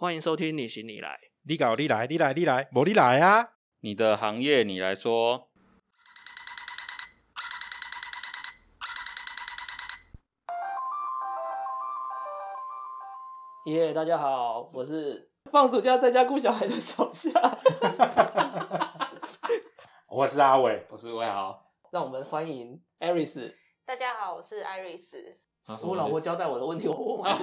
欢迎收听你行你来。你搞你来，你来你来，无你来啊！你的行业你来说，耶、大家好，我是放暑假在家顾小孩的小夏。我是阿伟，我是魏豪。让我们欢迎艾瑞斯。大家好，我是艾瑞斯。我老婆交代我的问题，我问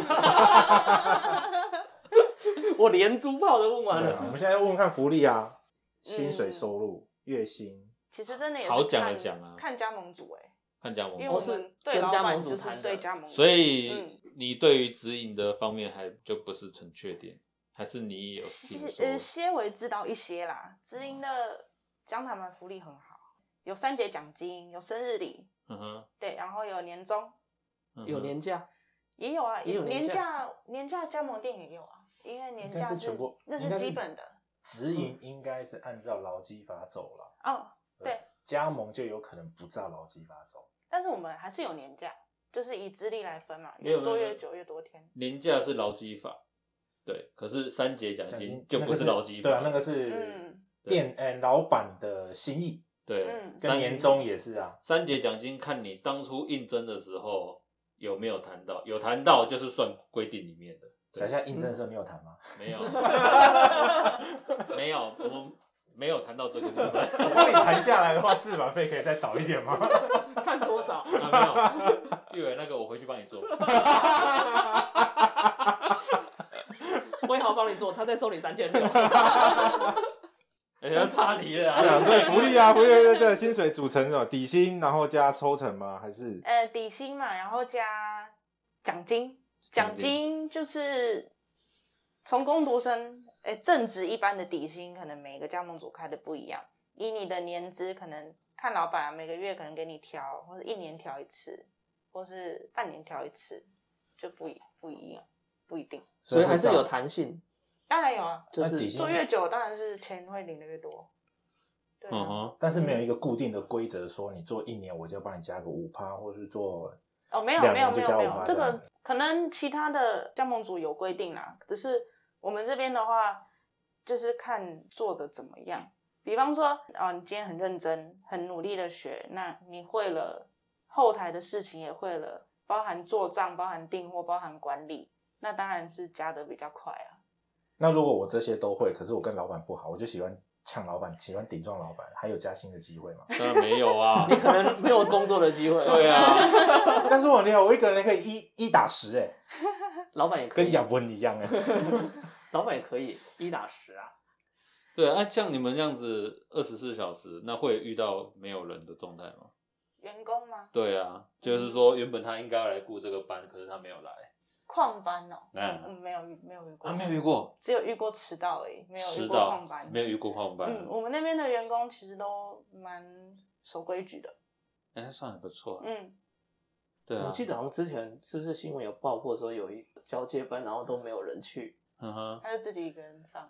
我连珠炮都问完了。啊，我。们现在要问看福利啊，薪水嗯收入、月薪，其实真的也好讲的讲啊。看加盟组哎、看加盟因为我们对跟加盟老板就是组谈的。对加盟组，所以嗯。你对于指引的方面还就不是很确定，还是你有听些说？呃些微知道一些啦。直营的江他们福利很好，有三节奖金，有生日礼，嗯哼，对，然后有年终。嗯有年假，也有啊，也有年假年假加盟店也有啊，因为年应该假是全部那是是基本的，直营应该是按照劳基法走了，嗯，对，加盟就有可能不照劳基法走。但是我们还是有年假，就是以资历来分嘛，没有做越久越多天。年假是劳基法，对，可是三节奖金就不是劳基法，对啊，那个是嗯。店呃老板的心意，对，跟年终也是啊。三节奖金看你当初应征的时候有没有谈到，有谈到就是算规定里面的，对小夏应征的时候你有谈吗？没有，没有，我们没有谈到这个部分。我帮你谈下来的话，自版费可以再少一点吗？看多少？啊，没有，玉伟那个我回去帮你做。威豪帮你做，他再收你三千六。哎呀，差题了对啊，啊！所以福利啊，福利对对，薪水组成什么底薪，然后加抽成吗？还是呃，底薪嘛，然后加奖金，奖奖金金就是从工读生，呃，正职一般的底薪，可能每个加盟组开的不一样，以你的年资，可能看老板每个月可能给你调，或是一年调一次，或是半年调一次，就不一不一样，不一定。所以还是有弹性，当然有啊，就是那底薪做越久，当然是钱会领的越多。对啊，嗯哼，但是没有一个固定的规则，说你做一年我就帮你加个五趴，或是做哦，没有没有没有没有，这5%这样个可能其他的加盟组有规定啦，只是我们这边的话，就是看做的怎么样。比方说，哦，你今天很认真、很努力的学，那你会了后台的事情也会了，包含做账、包含订货、包含管理，那当然是加的比较快啊。那如果我这些都会，可是我跟老板不好，我就喜欢呛老板，喜欢顶撞老板，还有加薪的机会吗？当然没有啊你。可能没有工作的机会。对啊，但是我厉害，我一个人可以一一打十，哎，老板也可以跟，亚文一样，哎，老板也可以一打十啊。对啊，像你们这样子二十四小时，那会遇到没有人的状态吗？员工吗？对啊，就是说原本他应该要来顾这个班，可是他没有来。旷班哦，嗯嗯，没有遇没有遇过，啊，没有遇过只有遇过迟到而已，没有遇过旷班，，没有遇过旷班。嗯，我们那边的员工其实都蛮守规矩的。哎，算很不错。嗯，对啊，我记得好像之前是不是新闻有报过说有一交接班，然后都没有人去，嗯哼，他就自己一个人上，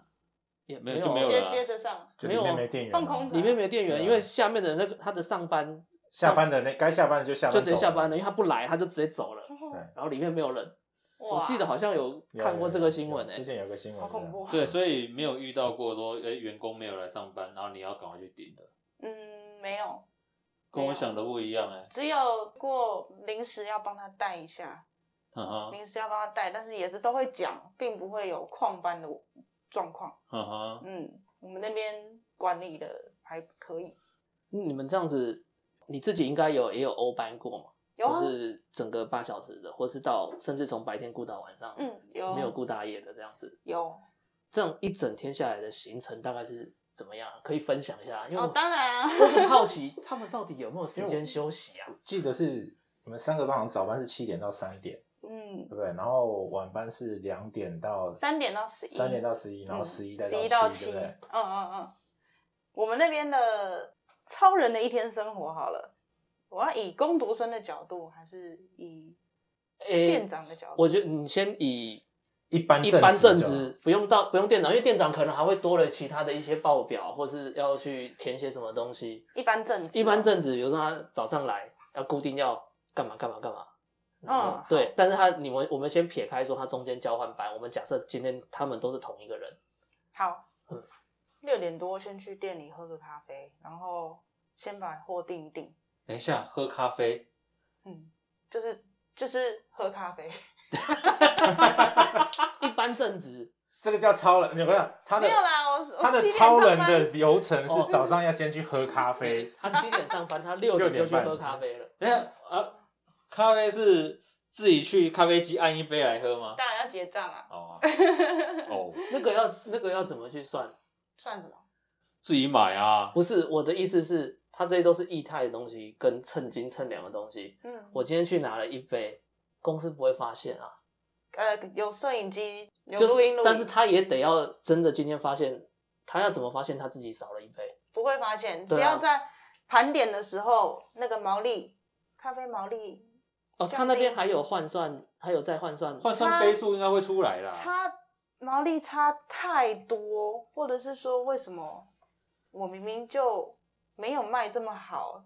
也没有没有了啊接着上。就里面没店员嘛，放空里面没店员，对啊因为下面的那个他的上班下班的那该下班的就下班，就直接下班了，因为他不来他就直接走了，对然后里面没有人。我记得好像有有看过这个新闻诶、有之前有个新闻，好恐怖。对，所以没有遇到过说，哎，员工没有来上班，然后你要赶快去顶的，嗯，没有，跟我想的不一样哎。只有过临时要帮他带一下，嗯哼，临时要帮他带，但是也是都会讲，并不会有旷班的状况。嗯哼，嗯，我们那边管理的还可以。嗯你们这样子，你自己应该有也有欧班过嘛？有啊就是整个八小时的，或是到甚至从白天顾到晚上，嗯，有没有顾大夜的这样子。有这样一整天下来的行程大概是怎么样？可以分享一下，因为当然啊，我很好奇 他们到底有没有时间休息啊？记得是你们三个班好像早班是七点到三点，嗯对，不对？然后晚班是两点到三点到十一，三点到十一，然后十一再十一到七，七，对不对？嗯嗯嗯。我们那边的超人的一天生活好了，我要以攻读生的角度，还是以诶、店长的角度？我觉得你先以一般一般正就职不用到不用店长，因为店长可能还会多了其他的一些报表，或是要去填写什么东西。一般正职哦，一般正职，比如说他早上来要固定要干嘛干嘛干嘛，嗯，对，但是他你们我们先撇开说他中间交换班，我们假设今天他们都是同一个人，好。嗯，六点多先去店里喝个咖啡，然后先把货订一订，等一下喝咖啡，嗯，就是就是喝咖啡，一般正职这个叫超人，你有没有？他的没有啦，我我他的超人的流程是哦早上要先去喝咖啡，他七点上班，他六 点就去喝咖啡了。等下啊，咖啡是自己去咖啡机按一杯来喝吗？当然要结账啊，哦哦，那个要那个要怎么去算？算什么？自己买啊。不是我的意思是，它这些都是液态的东西，跟称斤称两的东西。嗯，我今天去拿了一杯，公司不会发现啊。呃有摄影机，有就是录音录影，但是他也得要真的今天发现，他要怎么发现他自己少了一杯？不会发现，只要在盘点的时候，那个毛利咖啡毛利哦，他那边还有换算，还有再换算。换算杯数应该会出来啦。差毛利差太多，或者是说为什么我明明就没有卖这么好，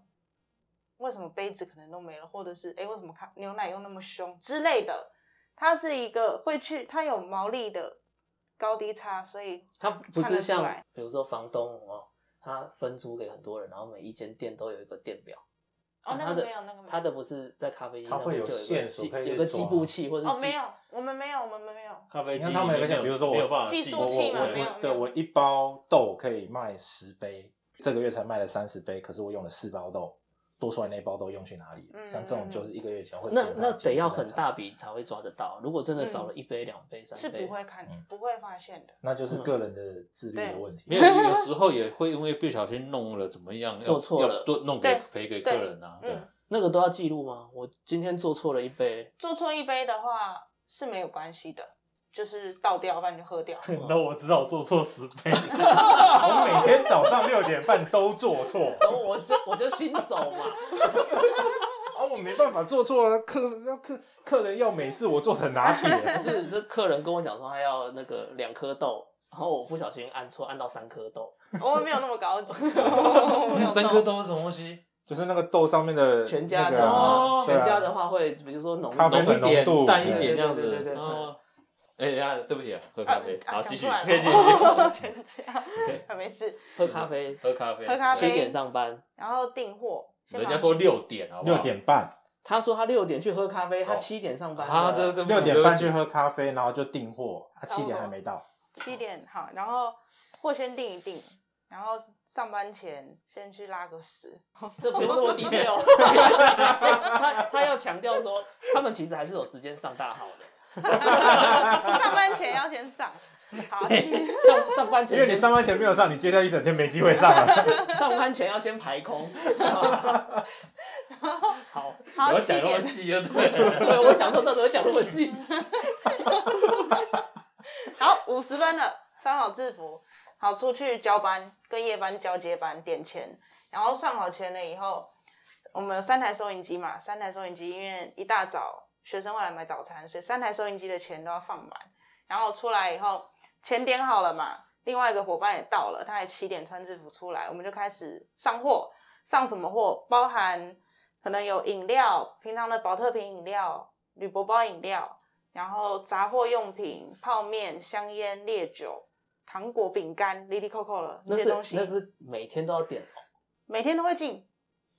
为什么杯子可能都没了，或者是哎为什么咖牛奶又那么凶之类的，它是一个会去它有毛利的高低差，所以它不是像比如说房东哦，他分租给很多人，然后每一间店都有一个电表。哦那个没有那个没有他的不是在咖啡机它会有上面就有一个线索有个计步器，或者哦没有，我们没有我们没有，咖啡机你看他们有个线比如说我计数器对我一包豆可以卖十杯，这个月才卖了三十杯，可是我用了四包豆，多出来那一包豆用去哪里像这种就是一个月前会那那得要很，大笔才会抓得到。如果真的少了一杯、两杯、三杯。是，不会看嗯。不会发现的。那就是个人的自律的问题。没有，有时候也会因为不小心弄了怎么样，要 做错了。要做弄对给赔给客人啊。对。嗯，那个都要记录吗？我今天做错了一杯，做错一杯的话是没有关系的，就是倒掉，不然就喝掉。那我知道我做错十倍，我每天早上六点半都做错，然后我就我就新手嘛，啊，我没办法做错啊，客人客客人要美式，我做成拿铁。不是这客人跟我讲说他要那个两颗豆，然后我不小心按错，按到三颗豆，我们没有那么高级，三颗豆是什么东西？就是那个豆上面的全家的那个啊哦对啊全家的话会，比如说浓咖啡浓浓一点淡一点这样子。对对对哎，等一下，对不起啊，喝咖啡。啊好，继续，可以继续。全家 没事。喝咖啡，喝咖啡。喝咖啡七点上班。然后订货，人家说六点，好不好？六点半，他说他六点去喝咖啡，他哦七点上班啊，这这六点半去喝咖啡，然后就订货，他七点还没到。七点好，然后货先订一订，然后上班前先去拉个屎。这不用那么 低调。他他要强调说，他们其实还是有时间上大号的。上班前要先上，好，上上班前因为你上班前没有上，你接下来一整天没机会上了。上班前要先排空。好，好讲那么，细就对了。对我想说，到底会讲那么细？好五十分了，穿好制服，好出去交班，跟夜班交接班点钱，然后上好钱了以后，我们有三台收银机嘛，三台收银机，因为一大早学生会来买早餐，所以三台收音机的钱都要放满。然后出来以后，钱点好了嘛，另外一个伙伴也到了，他也七点穿制服出来，我们就开始上货。上什么货？包含可能有饮料，平常的保特瓶饮料、铝箔包饮料，然后杂货用品、泡面、香烟、烈酒、糖果、饼干、里里扣扣了那些东西，那是每天都要点哦每天都会进，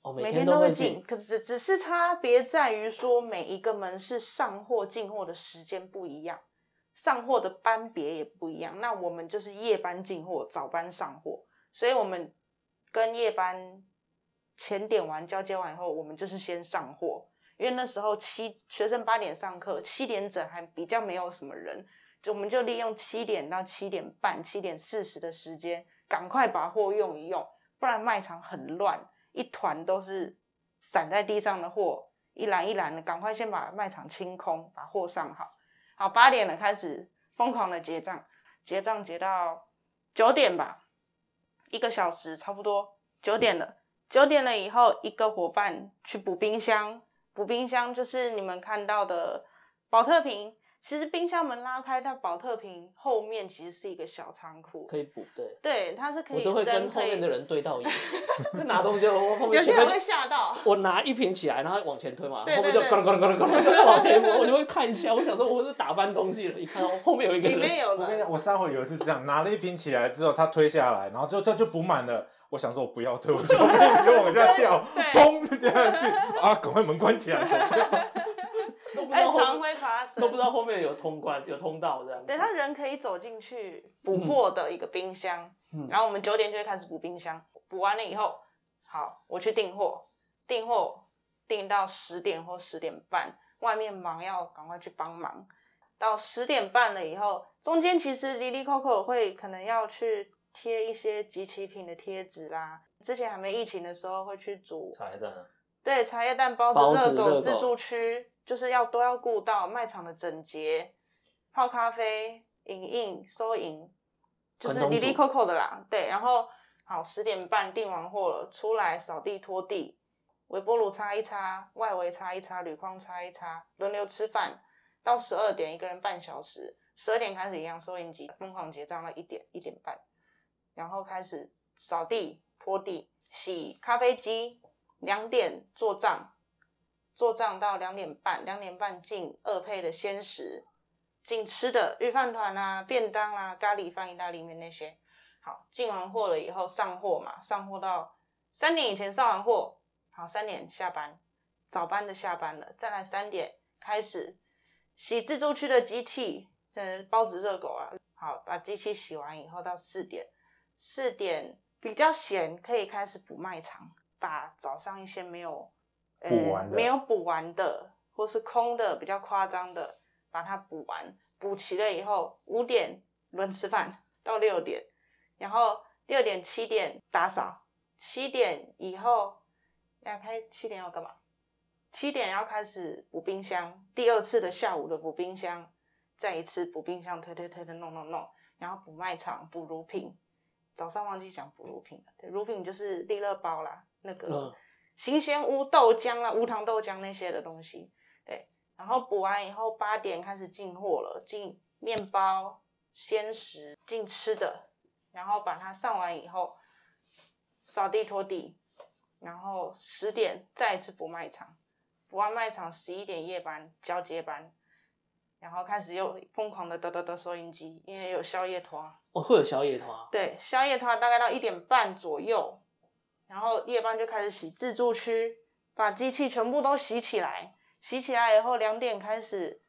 哦，每天都会进进，。可是只是差别在于说每一个门市上货进货的时间不一样，上货的班别也不一样。那我们就是夜班进货，早班上货，所以我们跟夜班前点完交接完以后，我们就是先上货，因为那时候七学生八点上课，七点整还比较没有什么人，就我们就利用七点到七点半、七点四十的时间，赶快把货用一用，不然卖场很乱，一团都是散在地上的货，一篮一篮的，赶快先把卖场清空，把货上好。好，八点了开始疯狂的结账，结账结到九点吧，一个小时差不多，九点了。九点了以后，一个伙伴去补冰箱，补冰箱就是你们看到的保特瓶、其实冰箱门拉开，它保特瓶后面其实是一个小仓库，可以补，对。对，它是可以我都会跟后面的人对到眼，就拿东西，我后有面前面些人会吓到。我拿一瓶起来，然后往前推嘛，对后面就对咣啷咣啷咣啷咣啷咣啷往前摸，我就会看一下，我想说我是打翻东西了，一看到后面有一个人，里面有我跟你讲，我上回有一次这样，拿了一瓶起来之后，他推下来，然后就他就补满了。我想说，我不要推，我就 后面就往下掉，对砰就掉下去啊！赶快门关起来，走掉。很都不知道常会发生，都不知道后面有通关有通道这样子。对，他人可以走进去补货的一个冰箱，嗯。然后我们九点就会开始补冰箱，补完了以后，好，我去订货，订货订到十点或十点半，外面忙要赶快去帮忙。到十点半了以后，中间其实 Lily Coco 会可能要去贴一些集齐品的贴纸啦。之前还没疫情的时候，会去煮茶叶蛋啊，对，茶叶蛋、包子热狗。自助区，就是要都要顾到卖场的整洁，泡咖啡、影印、收银，就是传统 Lily 组 Coco 的啦。对，然后好十点半订完货了，出来扫地拖地，微波炉擦一擦，外围擦一擦，铝框擦一擦，轮流吃饭，到十二点一个人半小时，十二点开始一样收银机疯狂结账到一点一点半，然后开始扫地、拖地、洗咖啡机，两点做账，做账到两点半，两点半进二配的鲜食，进吃的御饭团啊、便当啊、咖喱饭、意大利面那些。好，进完货了以后上货嘛，上货到三点以前上完货，好，三点下班，早班的下班了，再来三点开始洗自助区的机器，呃，包子、热狗啊，好，把机器洗完以后到四点，四点比较闲，可以开始补卖场，把早上一些没有补完的没有补完的，或是空的比较夸张的，把它补完，补齐了以后，五点轮吃饭到六点，然后六点七点打扫，七点以后要开七点要干嘛？七点要开始补冰箱，第二次的下午的补冰箱，再一次补冰箱，推推推的弄弄弄，然后补卖场，补乳品。早上忘记讲补乳品了，乳品就是利乐包啦，那个嗯新鲜乌豆浆啦、无糖豆浆那些的东西，对。然后补完以后，八点开始进货了，进面包、鲜食，进吃的，然后把它上完以后，扫地拖地，然后十点再一次补卖场，补完卖场十一点夜班交接班，然后开始又疯狂的得得得收音机，因为有宵夜团。哦，会有宵夜团，对，宵夜团大概到一点半左右，然后夜班就开始洗自助区，把机器全部都洗起来。洗起来以后，两点开始，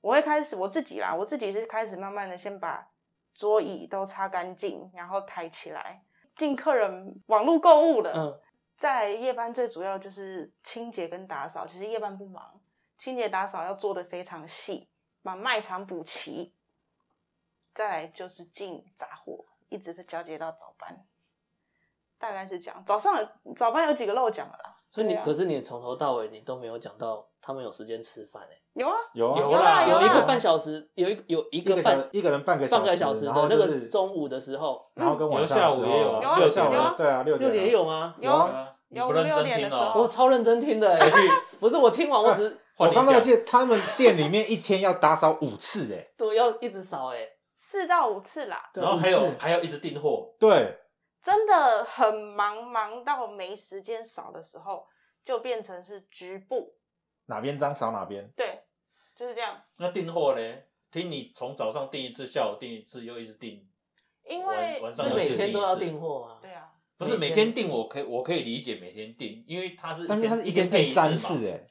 我会开始我自己啦，我自己是开始慢慢的先把桌椅都擦干净，然后抬起来，进客人网络购物的。嗯，在夜班最主要就是清洁跟打扫，其实夜班不忙，清洁打扫要做的非常细，把卖场补齐。再来就是进杂货，一直都交接到早班，大概是这样。早上早班有几个漏讲了啦，所以你啊可是你从头到尾你都没有讲到他们有时间吃饭哎，有啊，有啊有有啦有一个半小时，有一个有一一个个半一个人半个半个小时然的那个中午的时候，然后跟晚上有下午也有啊有啊六下午有啊对啊，六六点也有吗？有啊有不认真五六点的听哦时候我超认真听的哎，不是我听完我只 我刚刚记得他们店里面一天要打扫五次哎，对要一直扫哎，四到五次啦，然后还有还要一直订货，对，真的很忙，忙到没时间扫的时候，就变成是局部，哪边脏扫哪边。对，就是这样。那订货呢？听你从早上订一次，下午订一次，又一直订，因晚为晚上是每天都要次订货吗？对啊，不是每天每天订，我可以我可以理解每天订，因为它是但是它是一一天订配三次哎，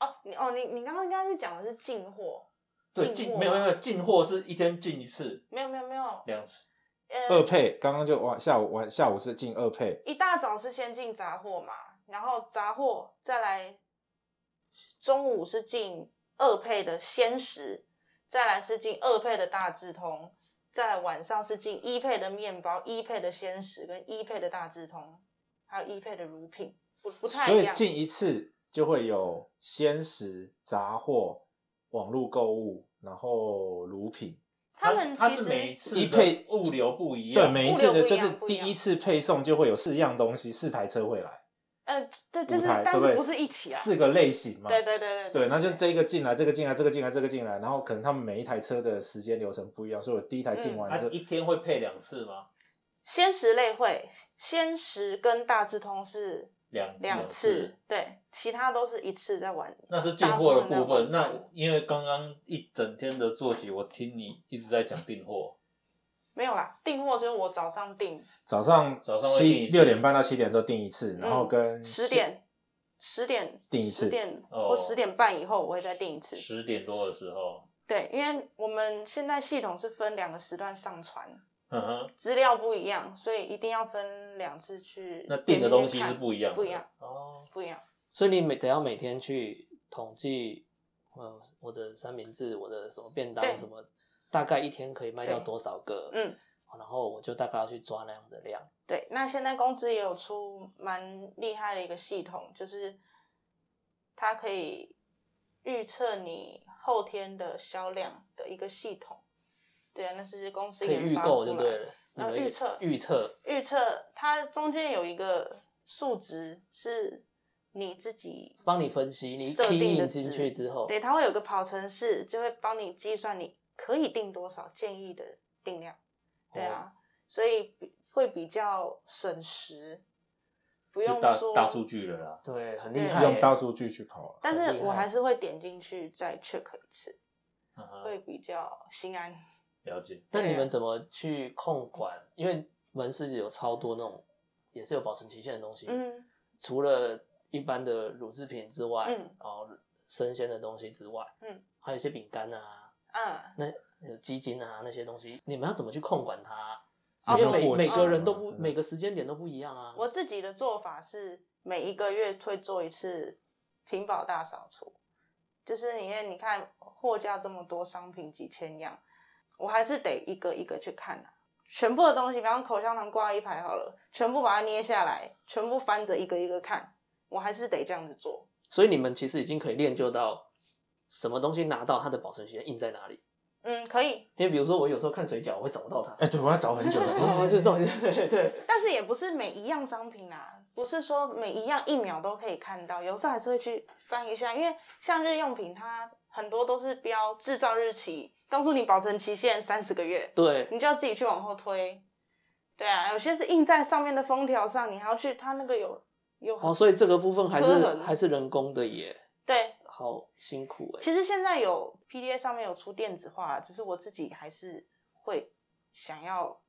哦，你哦，你你刚刚应该是讲的是进货，对，进货进没有没有吗进货是一天进一次，没有没有没有，两次。呃，二配刚刚就晚下午晚下午是进二配，一大早是先进杂货嘛，然后杂货再来，中午是进二配的鲜食，再来是进二配的大智通，再来晚上是进一配的面包、一配的鲜食跟一配的大智通，还有一配的乳品，不不太一样。所以进一次就会有鲜食、杂货、网络购物，然后乳品。他们它其实是每一次一配物流不一样对，样，每一物流不一次的就是不一样第一次配送就会有四样东西，四台车会来。呃，对，就舞是台，对对？但是不是一起啊？四个类型嘛。对对对对对，那就是这个进来，这个进来，这个进来，这个进来，然后可能他们每一台车的时间流程不一样，所以我第一台进完之后，一天会配两次吗？鲜食类会，鲜食跟大智通是两两次，对，其他都是一次在玩。那是进货的部分分。那因为刚刚一整天的作息，我听你一直在讲订货，没有啦，订货就是我早上订，早上早上七六点半到七点的时候订一次，然后嗯跟十点，十点订一次十点哦或十点半以后我会再订一次。十点多的时候，对，因为我们现在系统是分两个时段上传，嗯哼，资料不一样，所以一定要分两次去。那订的东西是不一样的，不一样，哦。不一样。所以你每得要每天去统计，呃，我的三明治，我的什么便当什么，大概一天可以卖掉多少个？嗯，然后我就大概要去抓那样子的量。对，那现在公司也有出蛮厉害的一个系统，就是它可以预测你后天的销量的一个系统。对啊，那是公司可以预研发购就对了出来的。然后预测预测预测它中间有一个数值是你自己帮你分析，你设定的进去之后，对，它会有个跑程式，就会帮你计算你可以定多少建议的定量。对哦啊，所以比会比较省时，不用说大数据了啦。对，很厉害耶。用大数据去跑。但是我还是会点进去再 check 一次，会比较心安。了解。那你们怎么去控管？因为门市有超多那种也是有保存期限的东西，嗯，除了一般的乳制品之外，嗯然后生鲜的东西之外，嗯，还有一些饼干啊，嗯，那有鸡精啊那些东西，你们要怎么去控管它？哦因为每每个人都不嗯每个时间点都不一样啊。我自己的做法是每一个月会做一次屏保大扫除，就是因为你看货架这么多商品几千样，我还是得一个一个去看啊。全部的东西，比方口香糖挂一排好了，全部把它捏下来，全部翻着一个一个看，我还是得这样子做。所以你们其实已经可以练就到什么东西拿到它的保存时间印在哪里。嗯，可以，因为比如说我有时候看水饺，我会找不到它。哎，对，我要找很久的。哦，这种对对但是也不是每一样商品啊，不是说每一样一秒都可以看到，有时候还是会去翻一下，因为像日用品，它很多都是标制造日期，告诉你保存期限三十个月，对，你就要自己去往后推。对啊，有些是印在上面的封条上，你还要去，它那个有有哦，所以这个部分还是还是人工的耶，对。好辛苦哎。其实现在有 PDA 上面有出电子化，只是我自己还是会想要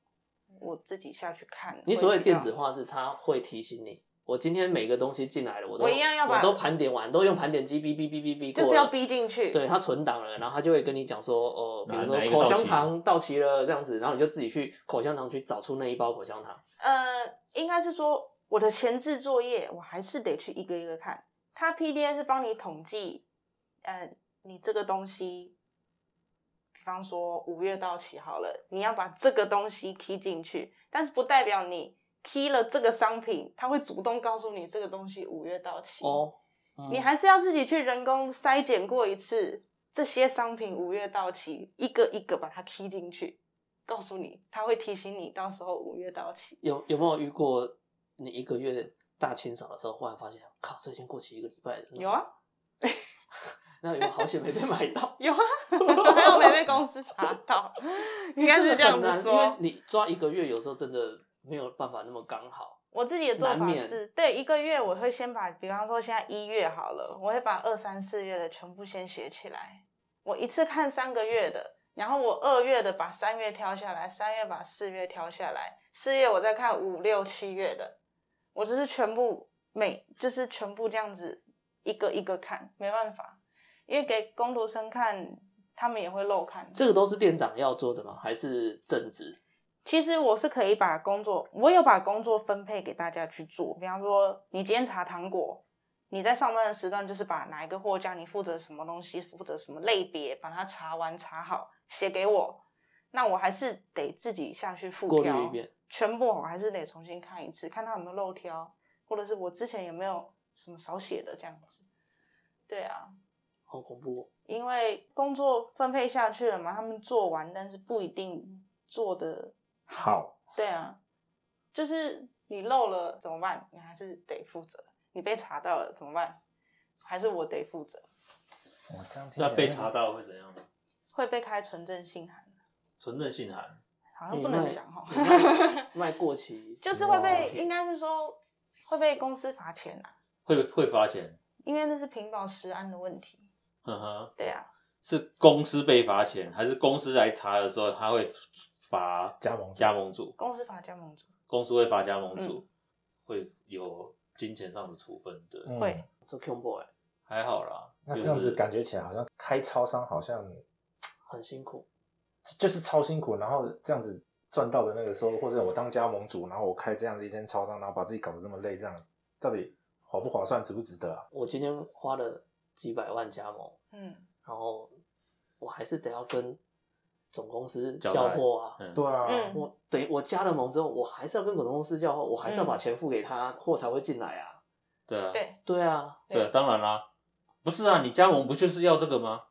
我自己下去看。你所谓电子化是它会提醒你，我今天每个东西进来了，我都我一样要把我都盘点完，都用盘点机哔哔哔哔哔过就是要逼进去。对，它存档了，然后它就会跟你讲说，哦，比如说口香糖到期了这样子，然后你就自己去口香糖去找出那一包口香糖。呃，应该是说我的前置作业，我还是得去一个一个看。它 PDA 是帮你统计，呃，你这个东西，比方说五月到期好了，你要把这个东西 key 进去，但是不代表你 key 了这个商品，它会主动告诉你这个东西五月到期。哦，嗯你还是要自己去人工筛检过一次，这些商品五月到期，一个一个把它 key 进去，告诉你，它会提醒你到时候五月到期。有有没有遇过你一个月大清扫的时候，忽然发现，靠，这已经过期一个礼拜了。有啊，那有好险没被买到？有啊，还有没被公司查到，应该是这样子真的很难，因为。你抓一个月，有时候真的没有办法那么刚好。我自己的做法是，对一个月我会先把，比方说现在一月好了，我会把二三四月的全部先写起来，我一次看三个月的，然后我二月的把三月挑下来，三月把四月挑下来，四月我再看五六七月的，我就是全部每就是全部这样子一个一个看，没办法，因为给工读生看，他们也会漏看。这个都是店长要做的吗？还是正职？其实我是可以把工作，我有把工作分配给大家去做。比方说，你今天查糖果，你在上班的时段就是把哪一个货架，你负责什么东西，负责什么类别，把它查完查好，写给我。那我还是得自己下去复过滤挑一遍，全部我还是得重新看一次，看它有没有漏挑，或者是我之前有没有什么少写的这样子。对啊，好恐怖、哦。因为工作分配下去了嘛，他们做完，但是不一定做的好，对啊，就是你漏了怎么办？你还是得负责。你被查到了怎么办？还是我得负责？我这样听那被查到会怎样？会被开纯正信函，纯正信函，好像不能讲哈，你卖 卖过期，就是会被，应该是说会被公司罚钱啊，会会罚钱。因为那是屏保食安的问题。嗯哼，对啊，是公司被罚钱，还是公司来查的时候他会罚加盟加盟主？公司罚加盟主公司会罚加盟主，嗯会有金钱上的处分的。嗯会这 Q boy 还好啦，那这样子感觉起来好像开超商好像很辛苦。就是超辛苦，然后这样子赚到的那个时候，或者我当加盟主，然后我开这样子一间超商，然后把自己搞得这么累，这样到底划不划算，值不值得啊？我今天花了几百万加盟，嗯，然后我还是得要跟总公司交货啊。嗯，对啊，嗯。我对我加了盟之后，我还是要跟总公司交货，我还是要把嗯。钱付给他，货才会进来啊。对啊，对，对啊，对。啊，当然啦，不是啊，你加盟不就是要这个吗？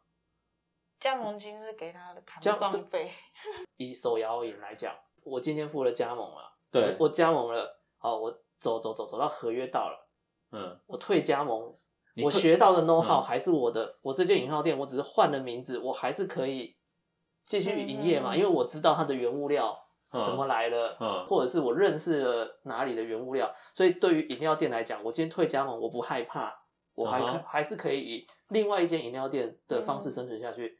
加盟金是给他的扛加棒费，以手摇饮来讲，我今天付了加盟了，对我我加盟了，好，我走走走走到合约到了，嗯，我退加盟，我学到的 know how 嗯还是我的，我这间饮料店我只是换了名字，我还是可以继续营业嘛，因为我知道它的原物料嗯。怎么来的，嗯。或者是我认识了哪里的原物料，所以对于饮料店来讲，我今天退加盟，我不害怕，我还可、还是可以以另外一间饮料店的方式嗯生存下去。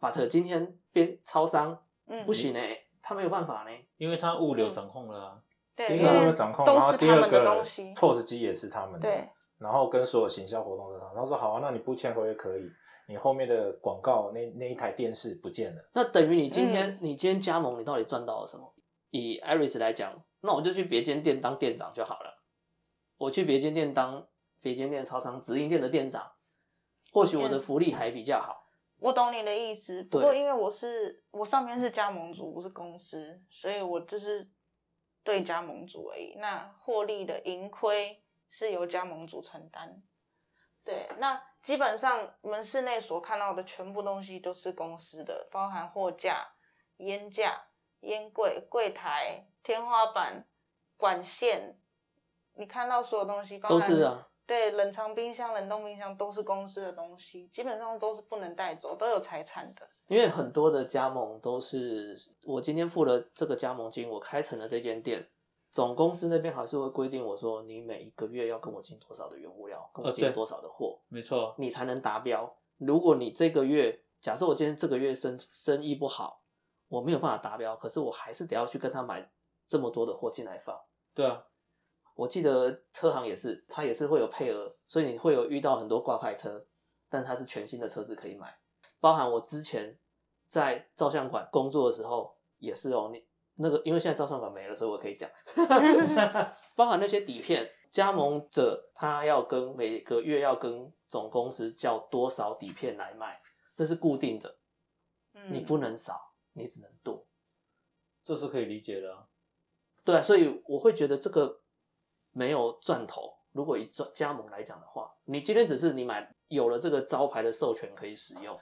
but 今天变超商嗯，不行哎、他没有办法呢。因为他物流掌控了啊。对，第一个因为我有掌控，然后第二个，POS 机也是他们的，对，然后跟所有行销活动都是他，然后说好啊，那你不签合约可以，你后面的广告那那一台电视不见了，那等于你今天、嗯你今天加盟，你到底赚到了什么？以 Iris 来讲，那我就去别间店当店长就好了。我去别间店当别间店超商直营店的店长，或许我的福利还比较好。我懂你的意思，不对过因为我是我上面是加盟主，不是公司，所以我就是对加盟主而已。那获利的盈亏是由加盟主承担。对，那基本上门市内所看到的全部东西都是公司的，包含货架、烟架、烟柜、柜台、天花板、管线，你看到所有东西，包含都是啊。对，冷藏冰箱、冷冻冰箱都是公司的东西，基本上都是不能带走，都有财产的。因为很多的加盟都是我今天付了这个加盟金，我开成了这间店，总公司那边还是会规定我说，你每一个月要跟我进多少的原物料，跟我进多少的货，没错，你才能达标。如果你这个月，假设我今天这个月生生意不好，我没有办法达标，可是我还是得要去跟他买这么多的货进来放。对啊，我记得车行也是，它也是会有配额，所以你会有遇到很多挂牌车，但它是全新的车子可以买。包含我之前在照相馆工作的时候也是哦，你那个因为现在照相馆没了，所以我可以讲，包含那些底片，加盟者他要跟每个月要跟总公司叫多少底片来卖，这是固定的，嗯你不能少，你只能多。这是可以理解的啊。对啊，所以我会觉得这个没有赚头。如果以赚加盟来讲的话，你今天只是你买有了这个招牌的授权可以使用，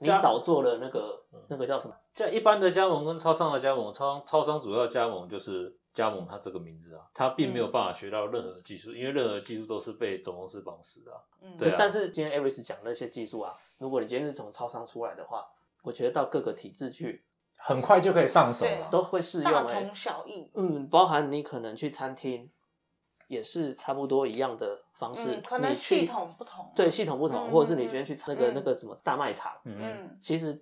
你少做了那个那个叫什么？像一般的加盟跟超商的加盟，超超商主要加盟就是加盟它这个名字啊，它并没有办法学到任何技术，因为任何技术都是被总公司绑死的啊、嗯对啊但是今天 Aris 讲那些技术啊，如果你今天是从超商出来的话，我觉得到各个体制去很快就可以上手了。都会适用大哎、同小异。嗯，包含你可能去餐厅，也是差不多一样的方式。嗯，可能你去系统不同。对系统不同，嗯或者是你今天去那个、嗯那个什么大卖场，嗯，嗯，其实我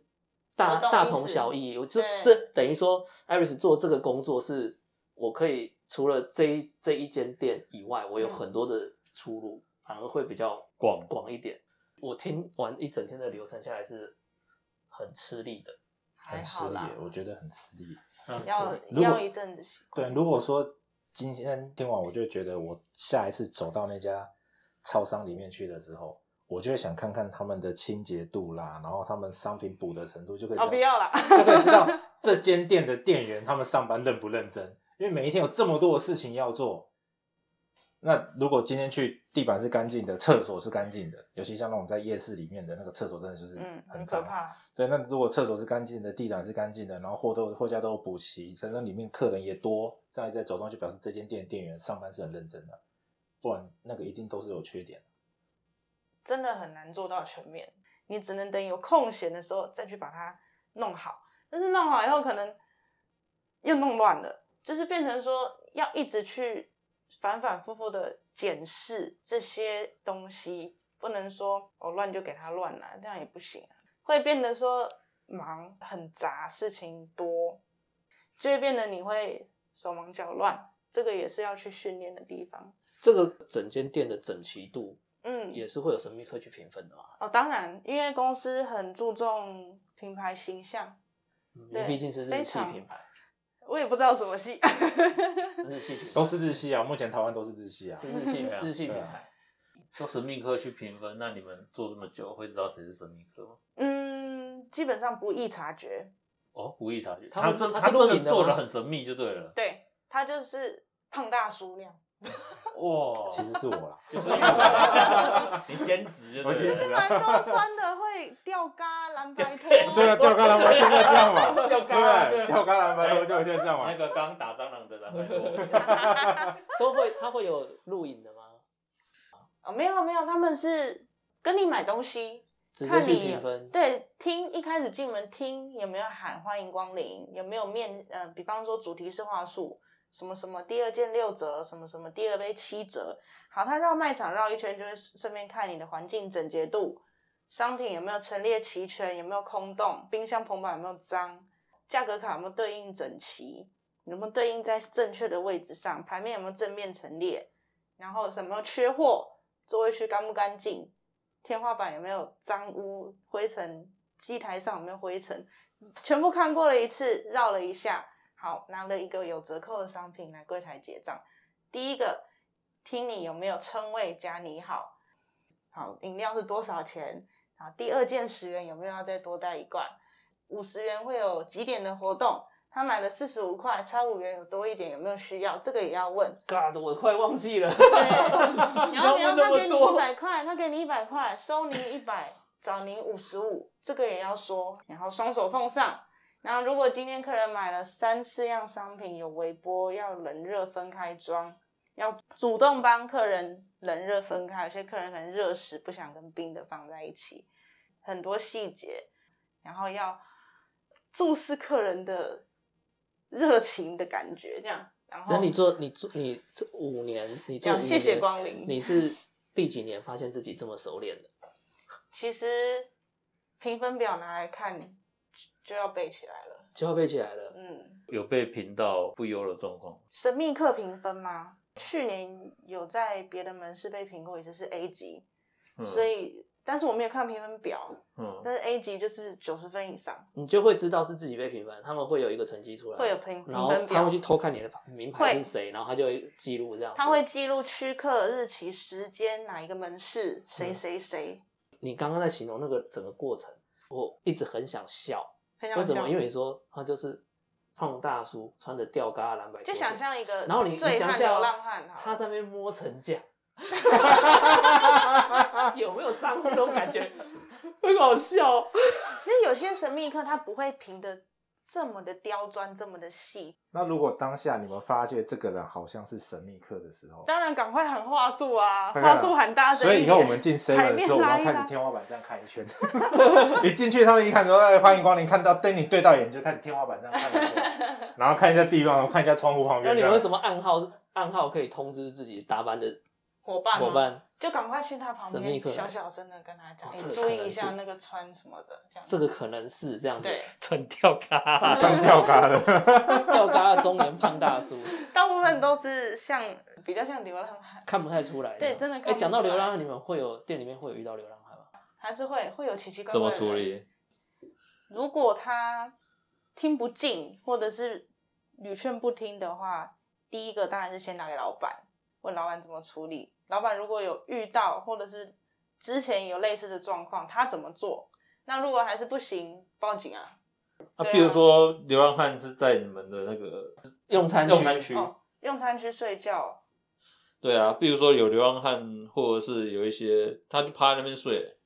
大大同小异。我这这等于说艾瑞斯做这个工作是，我可以除了这一这一间店以外，我有嗯很多的出路，反而会比较广广一点。我听完一整天的流程下来是很吃力的。很吃力，，我觉得很吃力。要如果要一阵子习对，如果说今天听完，我就觉得我下一次走到那家超商里面去的时候，我就会想看看他们的清洁度啦，然后他们商品补的程度，就可以知哦，不要啦，就可以知道 这间店的店员他们上班认不认真，因为每一天有这么多的事情要做。那如果今天去地板是干净的，厕所是干净的，尤其像那种在夜市里面的那个厕所，真的就是嗯，很脏。怕。对，那如果厕所是干净的，地板是干净的，然后货都货架都有补齐，反正里面客人也多，这样一再走动，就表示这间店店员上班是很认真的。不然那个一定都是有缺点。真的很难做到全面，你只能等有空闲的时候再去把它弄好。但是弄好以后，可能又弄乱了，就是变成说要一直去反反复复的检视这些东西，不能说我乱就给它乱了，这样也不行，会变得说忙很杂，事情多，就会变得你会手忙脚乱，这个也是要去训练的地方。这个整间店的整齐度嗯，也是会有神秘客去评分的嘛，哦，当然，因为公司很注重品牌形象，嗯因对为毕竟是日非常。系品牌，我也不知道什么系，日系品牌。都是日系啊，目前台湾都是日系啊。是日系 日系品牌。说神秘客去评分，那你们做这么久，会知道谁是神秘客吗？嗯，基本上不易察觉，哦，不易察觉，他他真他真的做的很神秘就对了。对他就是胖大叔那样，哇，其实是我啦，就是因为我你兼职就我兼职就是蛮多穿的会吊嘎蓝白拖，对啊，吊嘎蓝白现在这样嘛，吊对嘎不对？吊嘎蓝白头就现在这样嘛那。个刚打蟑螂的蓝白拖，都会，他会有录影的吗？哦，没有没有，他们是跟你买东西，直接去看你评分。对，听一开始进门听有没有喊欢迎光临，有没有面呃，比方说主题是话术，什么什么第二件六折，什么什么第二杯七折。好，他绕卖场绕一圈，就会顺便看你的环境整洁度，商品有没有陈列齐全，有没有空洞，冰箱棚板有没有脏，价格卡有没有对应整齐，有没有对应在正确的位置上，牌面有没有正面陈列，然后什么缺货，座位区干不干净，天花板有没有脏污、灰尘，机台上有没有灰尘，全部看过了一次，绕了一下，好，拿了一个有折扣的商品来柜台结账。第一个，听你有没有称谓加你好，好，饮料是多少钱？好，第二件十元有没有要再多带一罐？五十元会有几点的活动？他买了四十五块，差五元有多一点，有没有需要？这个也要问。God，我快忘记了。对，然后比方那么他给你一百块，他给你一百块，收您一百，找您五十五，这个也要说，然后双手奉上。然后如果今天客人买了三四样商品，有微波，要冷热分开装，要主动帮客人冷热分开。有些客人可能热食不想跟冰的放在一起，很多细节，然后要注视客人的热情的感觉，这样。然后那你做你做你这五年，你做五这样谢谢光临你是第几年发现自己这么熟练的？其实评分表拿来看就就要背起来了。就要背起来了。嗯，有被评到不优的状况。神秘客评分吗？去年有在别的门市被评过一次，是 A 级，嗯所以但是我没有看评分表，嗯，但是 A 级就是九十分以上，你就会知道是自己被评分，他们会有一个成绩出来，会有评然后评分表他会去偷看你的名牌是谁，然后他就会记录这样。他会记录区客、日期、时间，哪一个门市，谁嗯谁谁，你刚刚在形容那个整个过程，我一直很想笑。为什么？因为你说他就是胖大叔穿着吊嘎蓝白，就想象一个然后你你想象流浪汉，他在那边摸成架，有没有脏那种感觉？很好笑。那有些神秘客他不会平的这么的刁钻，这么的细，那如果当下你们发觉这个人好像是神秘客的时候，当然赶快喊话术啊，话术喊大声所。以以后我们进 seven 的时候，我们要开始天花板这样看一圈。一进去，他们一看说：“哎，欢迎光临！”看到跟你对到眼，就开始天花板这样看一圈，然后看一下地方，看一下窗户旁边。那你们有什么暗号？暗号可以通知自己打班的伙伴伙伴？就赶快去他旁边，小小声的跟他讲，你注意一下那个穿什么的，这样这个可能是这样子。对，穿吊嘎，穿吊嘎的？吊嘎的中年胖大叔，大部分都是像比较像流浪汉，看不太出来。对真的看哎，不讲到流浪汉，你们会有店里面会有遇到流浪汉吗？还是会会有奇奇怪怪的人？么处理？如果他听不进，或者是屡劝不听的话，第一个当然是先拿给老板，问老板怎么处理。老板如果有遇到，或者是之前有类似的状况，他怎么做？那如果还是不行，报警啊。啊，对啊比如说流浪汉是在你们的那个 用餐区用餐区，哦，用餐区睡觉，对啊，比如说有流浪汉，或者是有一些他就趴在那边睡，